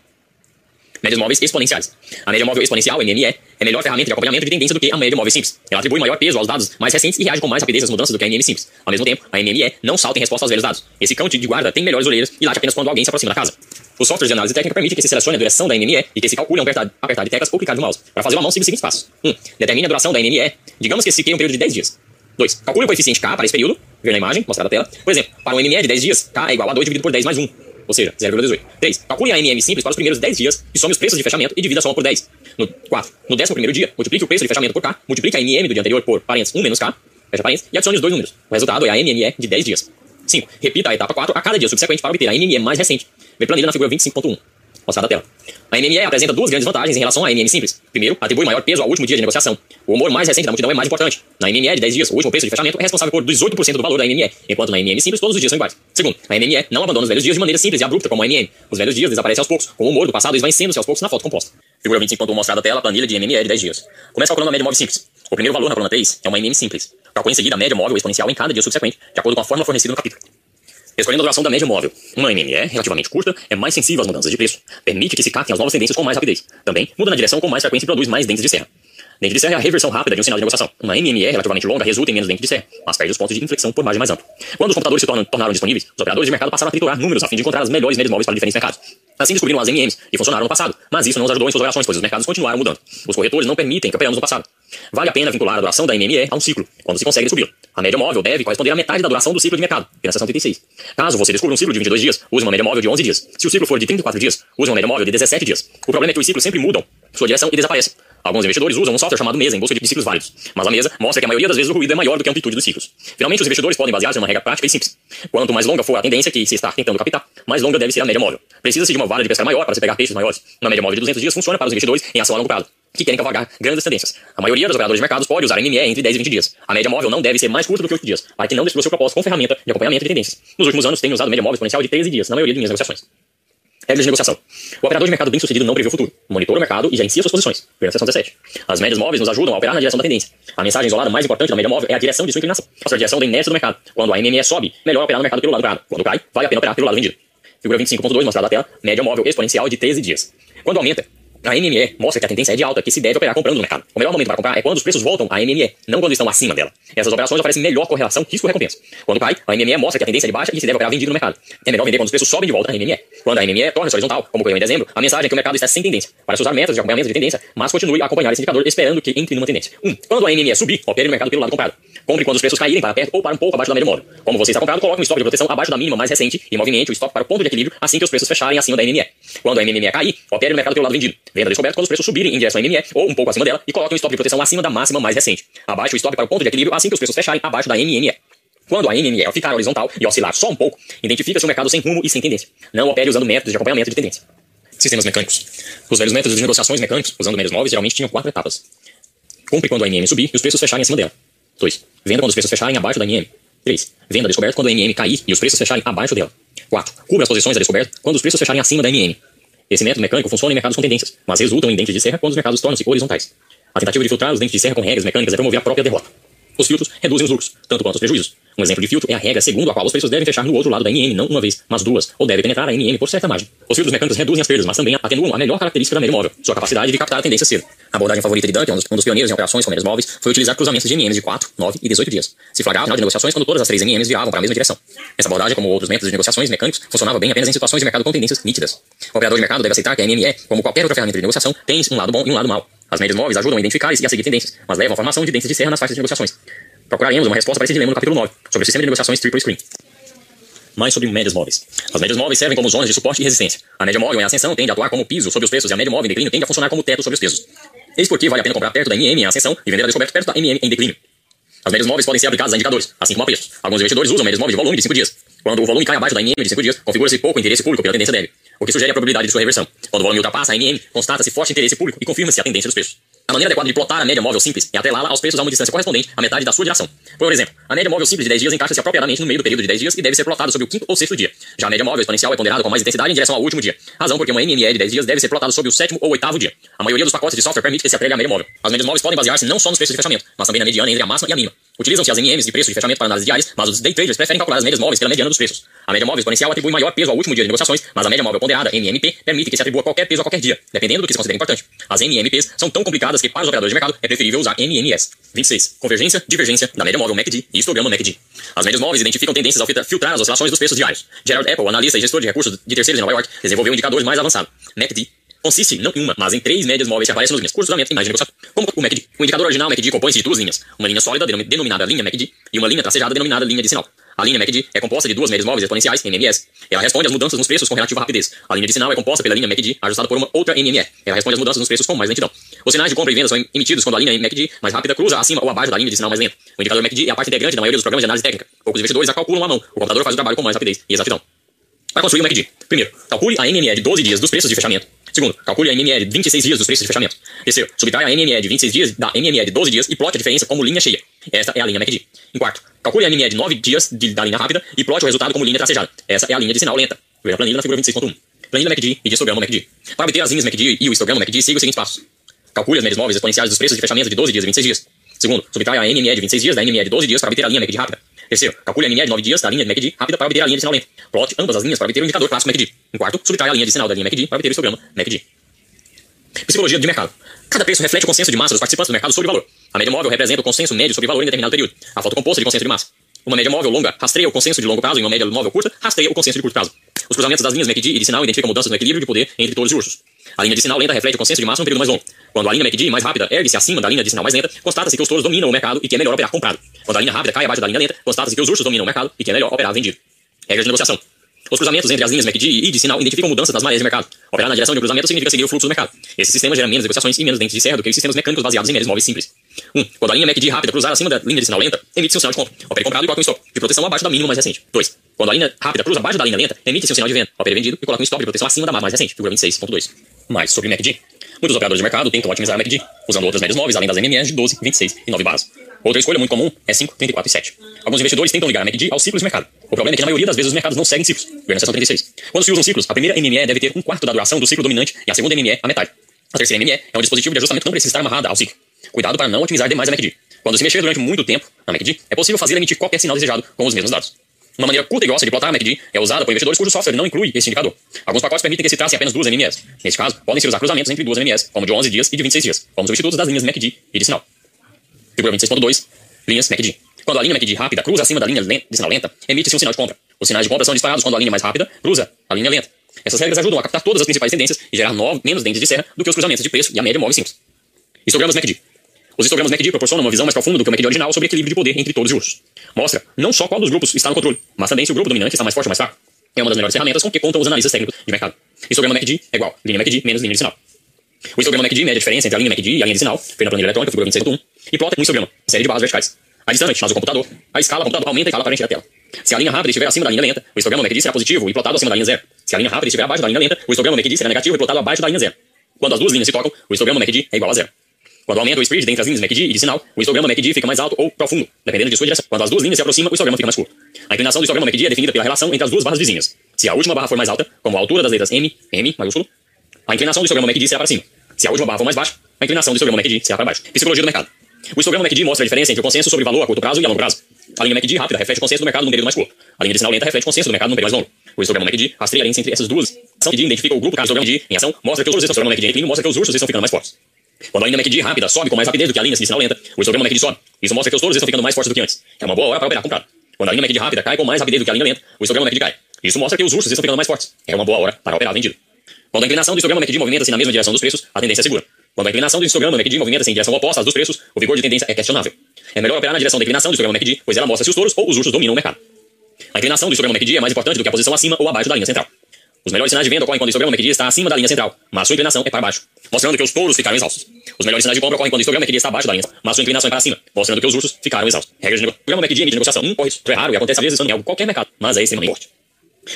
Médias móveis exponenciais. A média móvel exponencial, MME, é melhor ferramenta de acompanhamento de tendência do que a média móvel simples. Ela atribui maior peso aos dados mais recentes e reage com mais rapidez às mudanças do que a MM simples. Ao mesmo tempo, a MME não salta em resposta aos velhos dados. Esse cão de guarda tem melhores olheiras e late apenas quando alguém se aproxima da casa. Os softwares de análise técnica permitem que se selecione a duração da NME e que se calcule apertar, apertar de teclas ou clicar no mouse. Para fazer uma mão, siga os seguintes passos. 1. Um, determine a duração da NME. Digamos que se queira um período de 10 dias. 2. Calcule o coeficiente K para esse período. Ver na imagem, mostrar na tela. Por exemplo, para um NME de 10 dias, K é igual a 2 dividido por 10 mais 1. Ou seja, 0,18. 3. Calcule a NM simples para os primeiros 10 dias e some os preços de fechamento e divida a soma por 10. No 4. No 11 primeiro dia, multiplique o preço de fechamento por K, multiplique a NM do dia anterior por parênteses 1 menos K, fecha parênteses, e adicione os dois números. O resultado é a NME de 10 dias. 5. Repita a etapa 4 a cada dia subsequente para obter a NME mais recente. Ver planilha na figura 25.1. Mostrada a tela. A NME apresenta duas grandes vantagens em relação à NM simples. Primeiro, atribui maior peso ao último dia de negociação. O humor mais recente da multidão é mais importante. Na NME de 10 dias, o último preço de fechamento é responsável por 18% do valor da NME, enquanto na NM simples todos os dias são iguais. Segundo, a NME não abandona os velhos dias de maneira simples e abrupta como a NM. Os velhos dias desaparecem aos poucos, com o humor do passado esvaecendo-se aos poucos na foto composta. Figura 25.1 mostrada a tela, planilha de NME de 10 dias. Começa calculando a média móvel simples. O primeiro valor na coluna 3 é uma NM simples. Calcule em seguida a média móvel exponencial em cada dia subsequente, de acordo com a fórmula fornecida no capítulo. Escolhendo a duração da média móvel. Uma NME relativamente curta é mais sensível às mudanças de preço. Permite que se captem as novas tendências com mais rapidez. Também muda na direção com mais frequência e produz mais dentes de serra. Dente de serra é a reversão rápida de um sinal de negociação. Uma NME relativamente longa resulta em menos dentes de serra, mas perde os pontos de inflexão por margem mais ampla. Quando os computadores se tornam, tornaram disponíveis, os operadores de mercado passaram a triturar números a fim de encontrar as melhores médias móveis para diferentes mercados. Assim descobriram as NMs, que funcionaram no passado, mas isso não os ajudou em suas operações, pois os mercados continuaram mudando. Os corretores não permitem que operamos no passado. Vale a pena vincular a duração da NME a um ciclo, quando se consegue descobri-lo. A média móvel deve corresponder à metade da duração do ciclo de mercado, na seção 36. Caso você descubra um ciclo de 22 dias, use uma média móvel de 11 dias. Se o ciclo for de 34 dias, use uma média móvel de 17 dias. O problema é que os ciclos sempre mudam sua direção e desaparecem. Alguns investidores usam um software chamado mesa em busca de ciclos válidos, mas a mesa mostra que a maioria das vezes o ruído é maior do que a amplitude dos ciclos. Finalmente, os investidores podem basear-se numa regra prática e simples. Quanto mais longa for a tendência que se está tentando captar, mais longa deve ser a média móvel. Precisa-se de uma vara de pesca maior para se pegar peixes maiores. Uma média móvel de 200 dias funciona para os investidores em ação a longo prazo, que querem cavalgar grandes tendências. A maioria dos operadores de mercados pode usar NME entre 10 e 20 dias. A média móvel não deve ser mais curta do que 8 dias, para que não destrua seu propósito com ferramenta de acompanhamento de tendências. Nos últimos anos, tenho usado média móvel exponencial de 13 dias na maioria de minhas negociações. Regras de negociação. O operador de mercado bem sucedido não prevê o futuro. Monitora o mercado e gerencia suas posições. Ver na seção 17. As médias móveis nos ajudam a operar na direção da tendência. A mensagem isolada mais importante da média móvel é a direção de sua inclinação. A direção da inércia do mercado. Quando a NME sobe, melhor operar no mercado pelo lado comprado. Quando cai, vale a pena operar pelo lado vendido. Figura 25.2 mostrada na tela. Média móvel exponencial de 13 dias. Quando aumenta, a NME mostra que a tendência é de alta, que se deve operar comprando no mercado. O melhor momento para comprar é quando os preços voltam à NME, não quando estão acima dela. Essas operações oferecem melhor correlação risco-recompensa. Quando cai, a NME mostra que a tendência é de baixa e se deve operar vendido no mercado. É melhor vender quando os preços sobem de volta à NME. Quando a NME torna-se horizontal, como ocorreu em dezembro, a mensagem é que o mercado está sem tendência. Para usar métodos de acompanhamento de tendência, mas continue a acompanhar esse indicador esperando que entre numa tendência. 1. Um, quando a NME subir, opere no mercado pelo lado comprado. Compre quando os preços caírem para perto ou para um pouco abaixo da média móvel. Como você está comprado, coloque um estoque de proteção abaixo da mínima mais recente e movimente o estoque para o ponto de equilíbrio assim que os preços fecharem acima da NME. Quando a NME cair, opere no mercado pelo lado vendido. Venda descoberto quando os preços subirem em direção à NME ou um pouco acima dela e coloque um estoque de proteção acima da máxima mais recente. Abaixe o estoque para o ponto de equilíbrio assim que os preços fecharem abaixo da NME. Quando a NME ficar horizontal e oscilar só um pouco, identifica-se um mercado sem rumo e sem tendência. Não opere usando métodos de acompanhamento de tendência. Sistemas mecânicos. Os velhos métodos de negociações mecânicos, usando médios móveis, geralmente tinham quatro etapas. Compre quando a NM subir e os preços fecharem acima dela. 2. Venda quando os preços fecharem abaixo da NM. 3. Venda descoberto quando a NM cair e os preços fecharem abaixo dela. 4. Cubra as posições da descoberta quando os preços fecharem acima da NM. Esse método mecânico funciona em mercados com tendências, mas resultam em dentes de serra quando os mercados tornam-se horizontais. A tentativa de filtrar os dentes de serra com regras mecânicas é promover a própria derrota. Os filtros reduzem os lucros, tanto quanto os prejuízos. Um exemplo de filtro é a regra segundo a qual os preços devem fechar no outro lado da NM não uma vez, mas duas, ou deve penetrar a NM por certa margem. Os filtros mecânicos reduzem as perdas, mas também atenuam a melhor característica da média móvel, sua capacidade de captar a tendência cedo. A abordagem favorita de Duncan, um dos pioneiros em operações com médias móveis, foi utilizar cruzamentos de NMs de 4, 9 e 18 dias. Se flagrava final de negociações quando todas as três NMs viravam para a mesma direção. Essa abordagem, como outros métodos de negociações mecânicos, funcionava bem apenas em situações de mercado com tendências nítidas. O operador de mercado deve aceitar que a NME, como qualquer outra ferramenta de negociação, tem um lado bom e um lado mau. As médias móveis ajudam a identificar e a seguir tendências, mas levam à formação de dentes de serra nas faixas de negociações. Procuraremos uma resposta para esse dilema no capítulo 9, sobre o sistema de negociações triple screen. Mais sobre médias móveis. As médias móveis servem como zonas de suporte e resistência. A média móvel em ascensão tende a atuar como piso sobre os preços e a média móvel em declínio tende a funcionar como teto sobre os pesos. Eis porque vale a pena comprar perto da NM em ascensão e vender a descoberto perto da MM em declínio. As médias móveis podem ser aplicadas a indicadores, assim como a preços. Alguns investidores usam médias móveis de volume de 5 dias. Quando o volume cai abaixo da NM de 5 dias, configura-se pouco interesse público pela tendência débil, o que sugere a probabilidade de sua reversão. Quando o volume ultrapassa a NM, constata-se forte interesse público e confirma-se a tendência dos preços. A maneira adequada de plotar a média móvel simples é atrelá-la aos preços a uma distância correspondente à metade da sua direção. Por exemplo, a média móvel simples de 10 dias encaixa-se apropriadamente no meio do período de 10 dias e deve ser plotada sobre o quinto ou sexto dia. Já a média móvel exponencial é ponderada com mais intensidade em direção ao último dia. Razão porque uma NME de 10 dias deve ser plotada sobre o sétimo ou oitavo dia. A maioria dos pacotes de software permite que se atregue a média móvel. As médias móveis podem basear-se não só nos preços de fechamento, mas também na mediana entre a máxima e a mínima. Utilizam-se as MMs de preço de fechamento para análise diárias, mas os day traders preferem calcular as médias móveis pela mediana dos preços. A média móvel exponencial atribui maior peso ao último dia de negociações, mas a média móvel ponderada, MMP, permite que se atribua qualquer peso a qualquer dia, dependendo do que se considera importante. As MMPs são tão complicadas que para os operadores de mercado é preferível usar MMS. 26. Convergência, divergência da média móvel MACD e histograma MACD. As médias móveis identificam tendências ao filtrar as oscilações dos preços diários. Gerard Apple, analista e gestor de recursos de terceiros em Nova York, desenvolveu indicadores mais avançados. MACD consiste não em uma, mas em três médias móveis que aparecem nos linhas cruzamento, imagem de negociação. Como o MACD. O indicador original MACD compõe-se de duas linhas, uma linha sólida denominada linha MACD e uma linha tracejada denominada linha de sinal. A linha MACD é composta de duas médias móveis exponenciais, MMS. Ela responde às mudanças nos preços com relativa rapidez. A linha de sinal é composta pela linha MACD, ajustada por uma outra MME. Ela responde às mudanças nos preços com mais lentidão. Os sinais de compra e venda são emitidos quando a linha MACD mais rápida cruza acima ou abaixo da linha de sinal mais lenta. O indicador MACD é a parte integrante da maioria dos programas de análise técnica. Poucos investidores a calculam à mão. O computador faz o trabalho com mais rapidez e exatidão. Para construir o MACD. Primeiro, calcule a MME de 12 dias dos preços de fechamento. Segundo, calcule a MME de 26 dias dos preços de fechamento. Terceiro, subtraia a MME de 26 dias da MME de 12 dias e plote a diferença como linha cheia. Esta é a linha MACD. Em quarto, calcule a MME de 9 dias de, da linha rápida e plote o resultado como linha tracejada. Essa é a linha de sinal lenta. Veja a planilha na figura 26.1. Planilha MACD e histograma MACD. Para obter as linhas MACD e o histograma MACD, siga os seguintes passos. Calcule as médias móveis exponenciais dos preços de fechamento de 12 dias e 26 dias. Segundo, subtraia a MME de 26 dias da MME de 12 dias para obter a linha MACD rápida. Terceiro, calcule a MME de 9 dias da linha MACD rápida para obter a linha de sinal lento. Plote ambas as linhas para obter o indicador clássico MACD. Em quarto, subtraia a linha de sinal da linha MACD para obter o histograma MACD. Psicologia de mercado. Cada preço reflete o consenso de massa dos participantes do mercado sobre o valor. A média móvel representa o consenso médio sobre valor em determinado período. A foto composta de consenso de massa. Uma média móvel longa rastreia o consenso de longo prazo e uma média móvel curta rastreia o consenso de curto prazo. Os cruzamentos das linhas MACD e de sinal identificam mudanças no equilíbrio de poder entre touros e ursos. A linha de sinal lenta reflete o consenso de massa num período mais longo. Quando a linha MACD mais rápida ergue-se acima da linha de sinal mais lenta, constata-se que os touros dominam o mercado e que é melhor operar comprado. Quando a linha rápida cai abaixo da linha lenta, constata-se que os ursos dominam o mercado e que é melhor operar vendido. Regras de negociação. Os cruzamentos entre as linhas MACD e de sinal identificam mudanças nas marés de mercado. Operar na direção de um cruzamento significa seguir o fluxo do mercado. Esse sistema gera menos negociações e menos dentes de serra do que os sistemas mecânicos baseados em médias móveis simples. 1. Um, quando a linha MACD rápida cruzar acima da linha de sinal lenta, emite-se um sinal de compra. Opere comprado e coloca um stop de proteção abaixo da mínima mais recente. 2. Quando a linha rápida cruza abaixo da linha lenta, emite-se um sinal de venda. Opere vendido e coloca um stop de proteção acima da mais recente. Figura 26.2. Mais sobre MACD. Muitos operadores de mercado tentam otimizar a MACD, usando outras médias móveis além das MMS de 12, 26 e 9 barras. Outra escolha muito comum é 5, 34 e 7. Alguns investidores tentam ligar a MACD aos ciclos de mercado. O problema é que na maioria das vezes os mercados não seguem ciclos. Veja na seção 36. Quando se usam ciclos, a primeira MME deve ter um quarto da duração do ciclo dominante e a segunda MME a metade. A terceira MME é um dispositivo de ajustamento não precisa estar amarrada ao ciclo. Cuidado para não otimizar demais a MACD. Quando se mexer durante muito tempo na MACD, é possível fazer emitir qualquer sinal desejado com os mesmos dados. Uma maneira curta e grossa de plotar a MACD é usada por investidores cujo software não inclui esse indicador. Alguns pacotes permitem que se trace apenas duas MMS. Neste caso, podem se usar cruzamentos entre duas MMS, como de 11 dias e de 26 dias, como substitutos das linhas MACD e de sinal. Figura 26.2. Linhas MACD. Quando a linha MACD rápida cruza acima da linha de sinal lenta, emite-se um sinal de compra. Os sinais de compra são disparados quando a linha mais rápida cruza a linha lenta. Essas regras ajudam a captar todas as principais tendências e gerar no... menos dentes de serra do que os cruzamentos de preço e a média móvel simples. Histogramas MACD. Os histogramas MACD proporcionam uma visão mais profunda do que o MACD original sobre equilíbrio de poder entre todos os ursos. Mostra não só qual dos grupos está no controle, mas também se o grupo dominante está mais forte ou mais fraco. É uma das melhores ferramentas com que contam os analistas técnicos de mercado. Histograma MACD é igual linha MACD menos linha de sinal. O histograma MACD mede a diferença entre a linha MACD e a linha de sinal, feita na planilha eletrônica, figura 26.1, e plota um histograma, série de barras verticais. Adicialmente, mas o computador, a escala do computador aumenta a escala para encher a tela. Se a linha rápida estiver acima da linha lenta, o histograma MACD será positivo e plotado acima da linha zero. Se a linha rápida estiver abaixo da linha lenta, o histograma MACD será negativo e plotado abaixo da linha zero. Quando as duas linhas se tocam, o histograma MACD é igual a zero. Quando aumenta o spread dentre as linhas MACD e de sinal, o histograma MACD fica mais alto ou profundo, dependendo de sua direção. Quando as duas linhas se aproximam, o histograma fica mais curto. A inclinação do histograma MACD é definida pela relação entre as duas barras vizinhas. Se a última barra for mais alta, como a altura das letras M, M maiúsculo, a inclinação do histograma MACD será para cima. Se a última barra for mais baixa, a inclinação do histograma MACD será para baixo. Psicologia do mercado. O histograma MACD mostra a diferença entre o consenso sobre valor a curto prazo e a longo prazo. A linha MACD rápida reflete o consenso do mercado num período mais curto. A linha de sinal lenta reflete o consenso do mercado num período mais longo. O histograma MACD rastreia a entre essas duas. A MACD identifica o grupo caso histograma MACD em ação, mostra que os mostra que os ursos estão ficando mais fortes. Quando a linha MACD rápida sobe com mais rapidez do que a linha sinal lenta, o histograma MACD sobe. Isso mostra que os touros estão ficando mais fortes do que antes. É uma boa hora para operar comprado. Quando a linha MACD rápida cai com mais rapidez do que a linha lenta, o histograma MACD cai. Isso mostra que os ursos estão ficando mais fortes. É uma boa hora para operar vendido. Quando a inclinação do histograma MACD movimenta-se na mesma direção dos preços, a tendência é segura. Quando a inclinação do histograma MACD movimenta-se em direção oposta às dos preços, o vigor de tendência é questionável. É melhor operar na direção da inclinação do histograma MACD, pois ela mostra se os touros ou os ursos dominam o mercado. A inclinação do histograma MACD é mais importante do que a posição acima ou abaixo da linha central. Os melhores sinais de venda ocorrem quando o histograma MACD está acima da linha central, mas sua inclinação é para baixo, mostrando que os touros ficaram exaustos. Os melhores sinais de compra ocorrem quando o histograma MACD está abaixo da linha, mas sua inclinação é para cima, mostrando que os ursos ficaram exaustos. Regras de negócio. Programa emite negociação. Um corre é raro e acontece às vezes em qualquer mercado, mas é extremamente forte.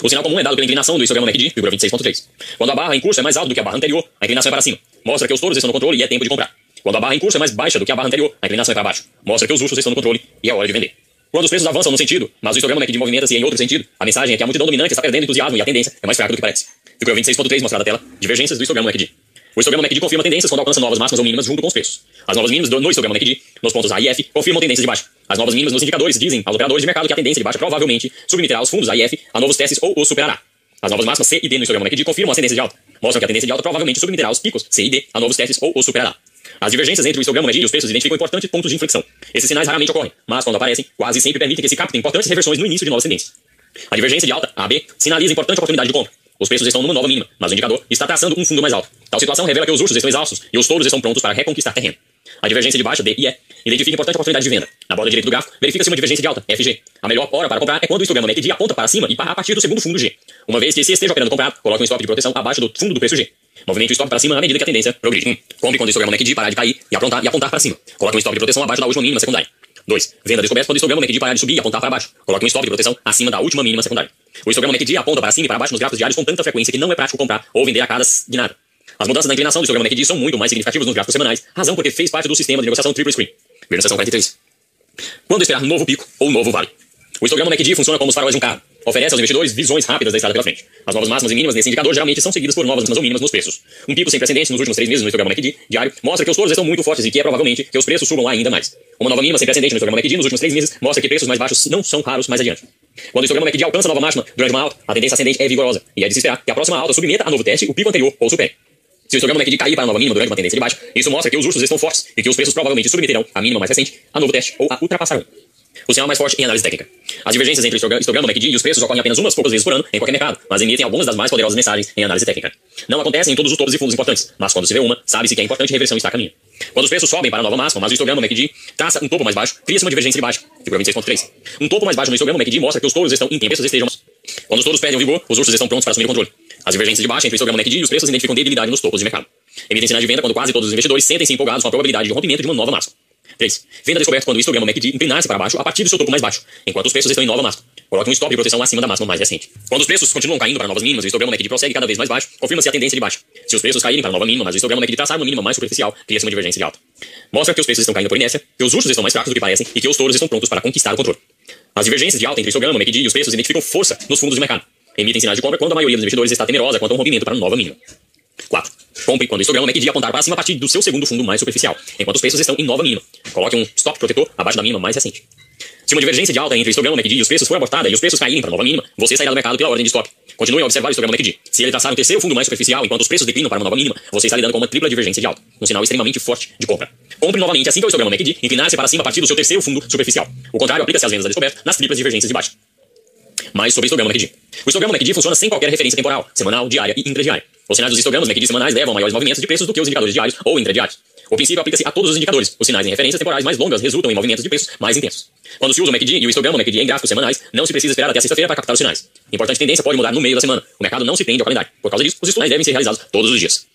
O sinal comum é dado pela inclinação do histograma MACD, figura 26.3. Quando a barra em curso é mais alta do que a barra anterior, a inclinação é para cima. Mostra que os touros estão no controle e é tempo de comprar. Quando a barra em curso é mais baixa do que a barra anterior, a inclinação é para baixo. Mostra que os ursos estão no controle e é hora de vender. Quando os preços avançam num sentido, mas o histograma MACD movimenta-se em outro sentido, a mensagem é que a multidão dominante está perdendo entusiasmo e a tendência é mais fraca do que parece. Figura 26.3 mostrada na tela. Divergências do histograma MACD. O histograma MACD confirma tendências quando alcança novas máximas ou mínimas junto com os preços. As novas mínimas no histograma MACD, nos pontos A e F, confirmam tendências de baixa. As novas mínimas nos indicadores dizem aos operadores de mercado que a tendência de baixa provavelmente submeterá os fundos A e F a novos testes ou os superará. As novas máximas C e D no histograma MACD confirmam a tendência de alta. Mostram que a tendência de alta provavelmente submeterá os picos C e D a novos testes ou os superará. As divergências entre o histograma MACD e os preços identificam importantes pontos de inflexão. Esses sinais raramente ocorrem, mas quando aparecem, quase sempre permitem que se captem importantes reversões no início de novas tendências. A divergência de alta, AB, sinaliza importante oportunidade de compra. Os preços estão numa nova mínima, mas o indicador está traçando um fundo mais alto. Tal situação revela que os ursos estão exaustos e os touros estão prontos para reconquistar terreno. A divergência de baixa, D e E, identifica importante oportunidade de venda. Na borda direita do gráfico, verifica-se uma divergência de alta, FG. A melhor hora para comprar é quando o histograma MACD aponta para cima e para a partir do segundo fundo G. Uma vez que se esteja operando comprado, coloque um stop de proteção abaixo do fundo do preço G. Movimente o stop para cima à medida que a tendência progride. 1. Compre quando o histograma MACD parar de cair e apontar, e apontar para cima. Coloque um stop de proteção abaixo da última mínima secundária. 2. Venda descoberta quando o histograma MACD parar de subir e apontar para baixo. Coloque um stop de proteção acima da última mínima secundária. O histograma MACD aponta para cima e para baixo nos gráficos diários com tanta frequência que não é prático comprar ou vender a cada de nada. As mudanças na inclinação do histograma MACD são muito mais significativas nos gráficos semanais, razão porque fez parte do sistema de negociação triple screen. Veja seção 43. Quando esperar novo pico ou novo vale? O histograma MACD funciona como os faróis de um carro. Oferece aos investidores visões rápidas da estrada pela frente. As novas máximas e mínimas nesse indicador geralmente são seguidas por novas máximas ou mínimas nos preços. Um pico sem precedentes nos últimos três meses no histograma MACD diário mostra que os touros estão muito fortes e que é provavelmente que os preços subam ainda mais. Uma nova mínima sem precedente no histograma MACD nos últimos três meses mostra que preços mais baixos não são raros mais adiante. Quando o histograma MACD alcança a nova máxima durante uma alta, a tendência ascendente é vigorosa e é de se esperar que a próxima alta submeta a novo teste o pico anterior ou supere. Se o histograma MACD cair para a nova mínima durante uma tendência de baixa, isso mostra que os ursos estão fortes e que os preços provavelmente submeterão a mínima mais recente a novo teste ou a ultrapassarão. O sinal mais forte em análise técnica. As divergências entre o histograma MACD e os preços ocorrem apenas umas poucas vezes por ano em qualquer mercado, mas emitem algumas das mais poderosas mensagens em análise técnica. Não acontecem em todos os topos e fundos importantes, mas quando se vê uma, sabe-se que é importante reversão está a caminho. Quando os preços sobem para a nova máxima, mas o histograma MACD traça um topo mais baixo, cria-se uma divergência de baixa. Figura 26.3. Um topo mais baixo no histograma MACD mostra que os touros estão em tempo estejam. Quando os touros perdem o vigor, os ursos estão prontos para assumir o controle. As divergências de baixa entre o histograma MACD e os preços identificam debilidade nos topos de mercado. Emitem sinais de venda quando quase todos os investidores sentem-se empolgados com a probabilidade de rompimento de uma nova máxima. 3. Venda descoberta quando o histograma MACD inclinar-se para baixo a partir do seu topo mais baixo, enquanto os preços estão em nova máxima. Coloque um stop de proteção acima da máxima mais recente. Quando os preços continuam caindo para novas mínimas o histograma MACD prossegue cada vez mais baixo, confirma-se a tendência de baixa. Se os preços caírem para nova mínima, mas o histograma MACD traçar uma mínima mais superficial, cria-se uma divergência de alta. Mostra que os preços estão caindo por inércia, que os ursos estão mais fracos do que parecem e que os touros estão prontos para conquistar o controle. As divergências de alta entre o histograma MACD e os preços identificam força nos fundos de mercado. Emitem sinais de compra quando a maioria dos investidores está temerosa quanto a um rompimento para nova mínima. 4. Compre quando o histograma MACD apontar para cima a partir do seu segundo fundo mais superficial, enquanto os preços estão em nova mínima. Coloque um stop protetor abaixo da mínima mais recente. Se uma divergência de alta entre o histograma MACD e os preços for abortada e os preços caírem para nova mínima, você sairá do mercado pela ordem de stop. Continue a observar o histograma MACD. Se ele traçar um terceiro fundo mais superficial enquanto os preços declinam para uma nova mínima, você está lidando com uma tripla divergência de alta, um sinal extremamente forte de compra. Compre novamente assim que o histograma MACD inclinar-se para cima a partir do seu terceiro fundo superficial. O contrário aplica-se às vendas a descoberta nas triplas divergências de baixa. Mais sobre histograma MACD. O histograma MACD funciona sem qualquer referência temporal, semanal, diária e intradiária. Os sinais dos histogramas MACD semanais levam a maiores movimentos de preços do que os indicadores diários ou intradiários. O princípio aplica-se a todos os indicadores. Os sinais em referências temporais mais longas resultam em movimentos de preços mais intensos. Quando se usa o MACD e o histograma MACD em gráficos semanais, não se precisa esperar até sexta-feira para captar os sinais. Importante tendência pode mudar no meio da semana. O mercado não se prende ao calendário. Por causa disso, os estudos devem ser realizados todos os dias.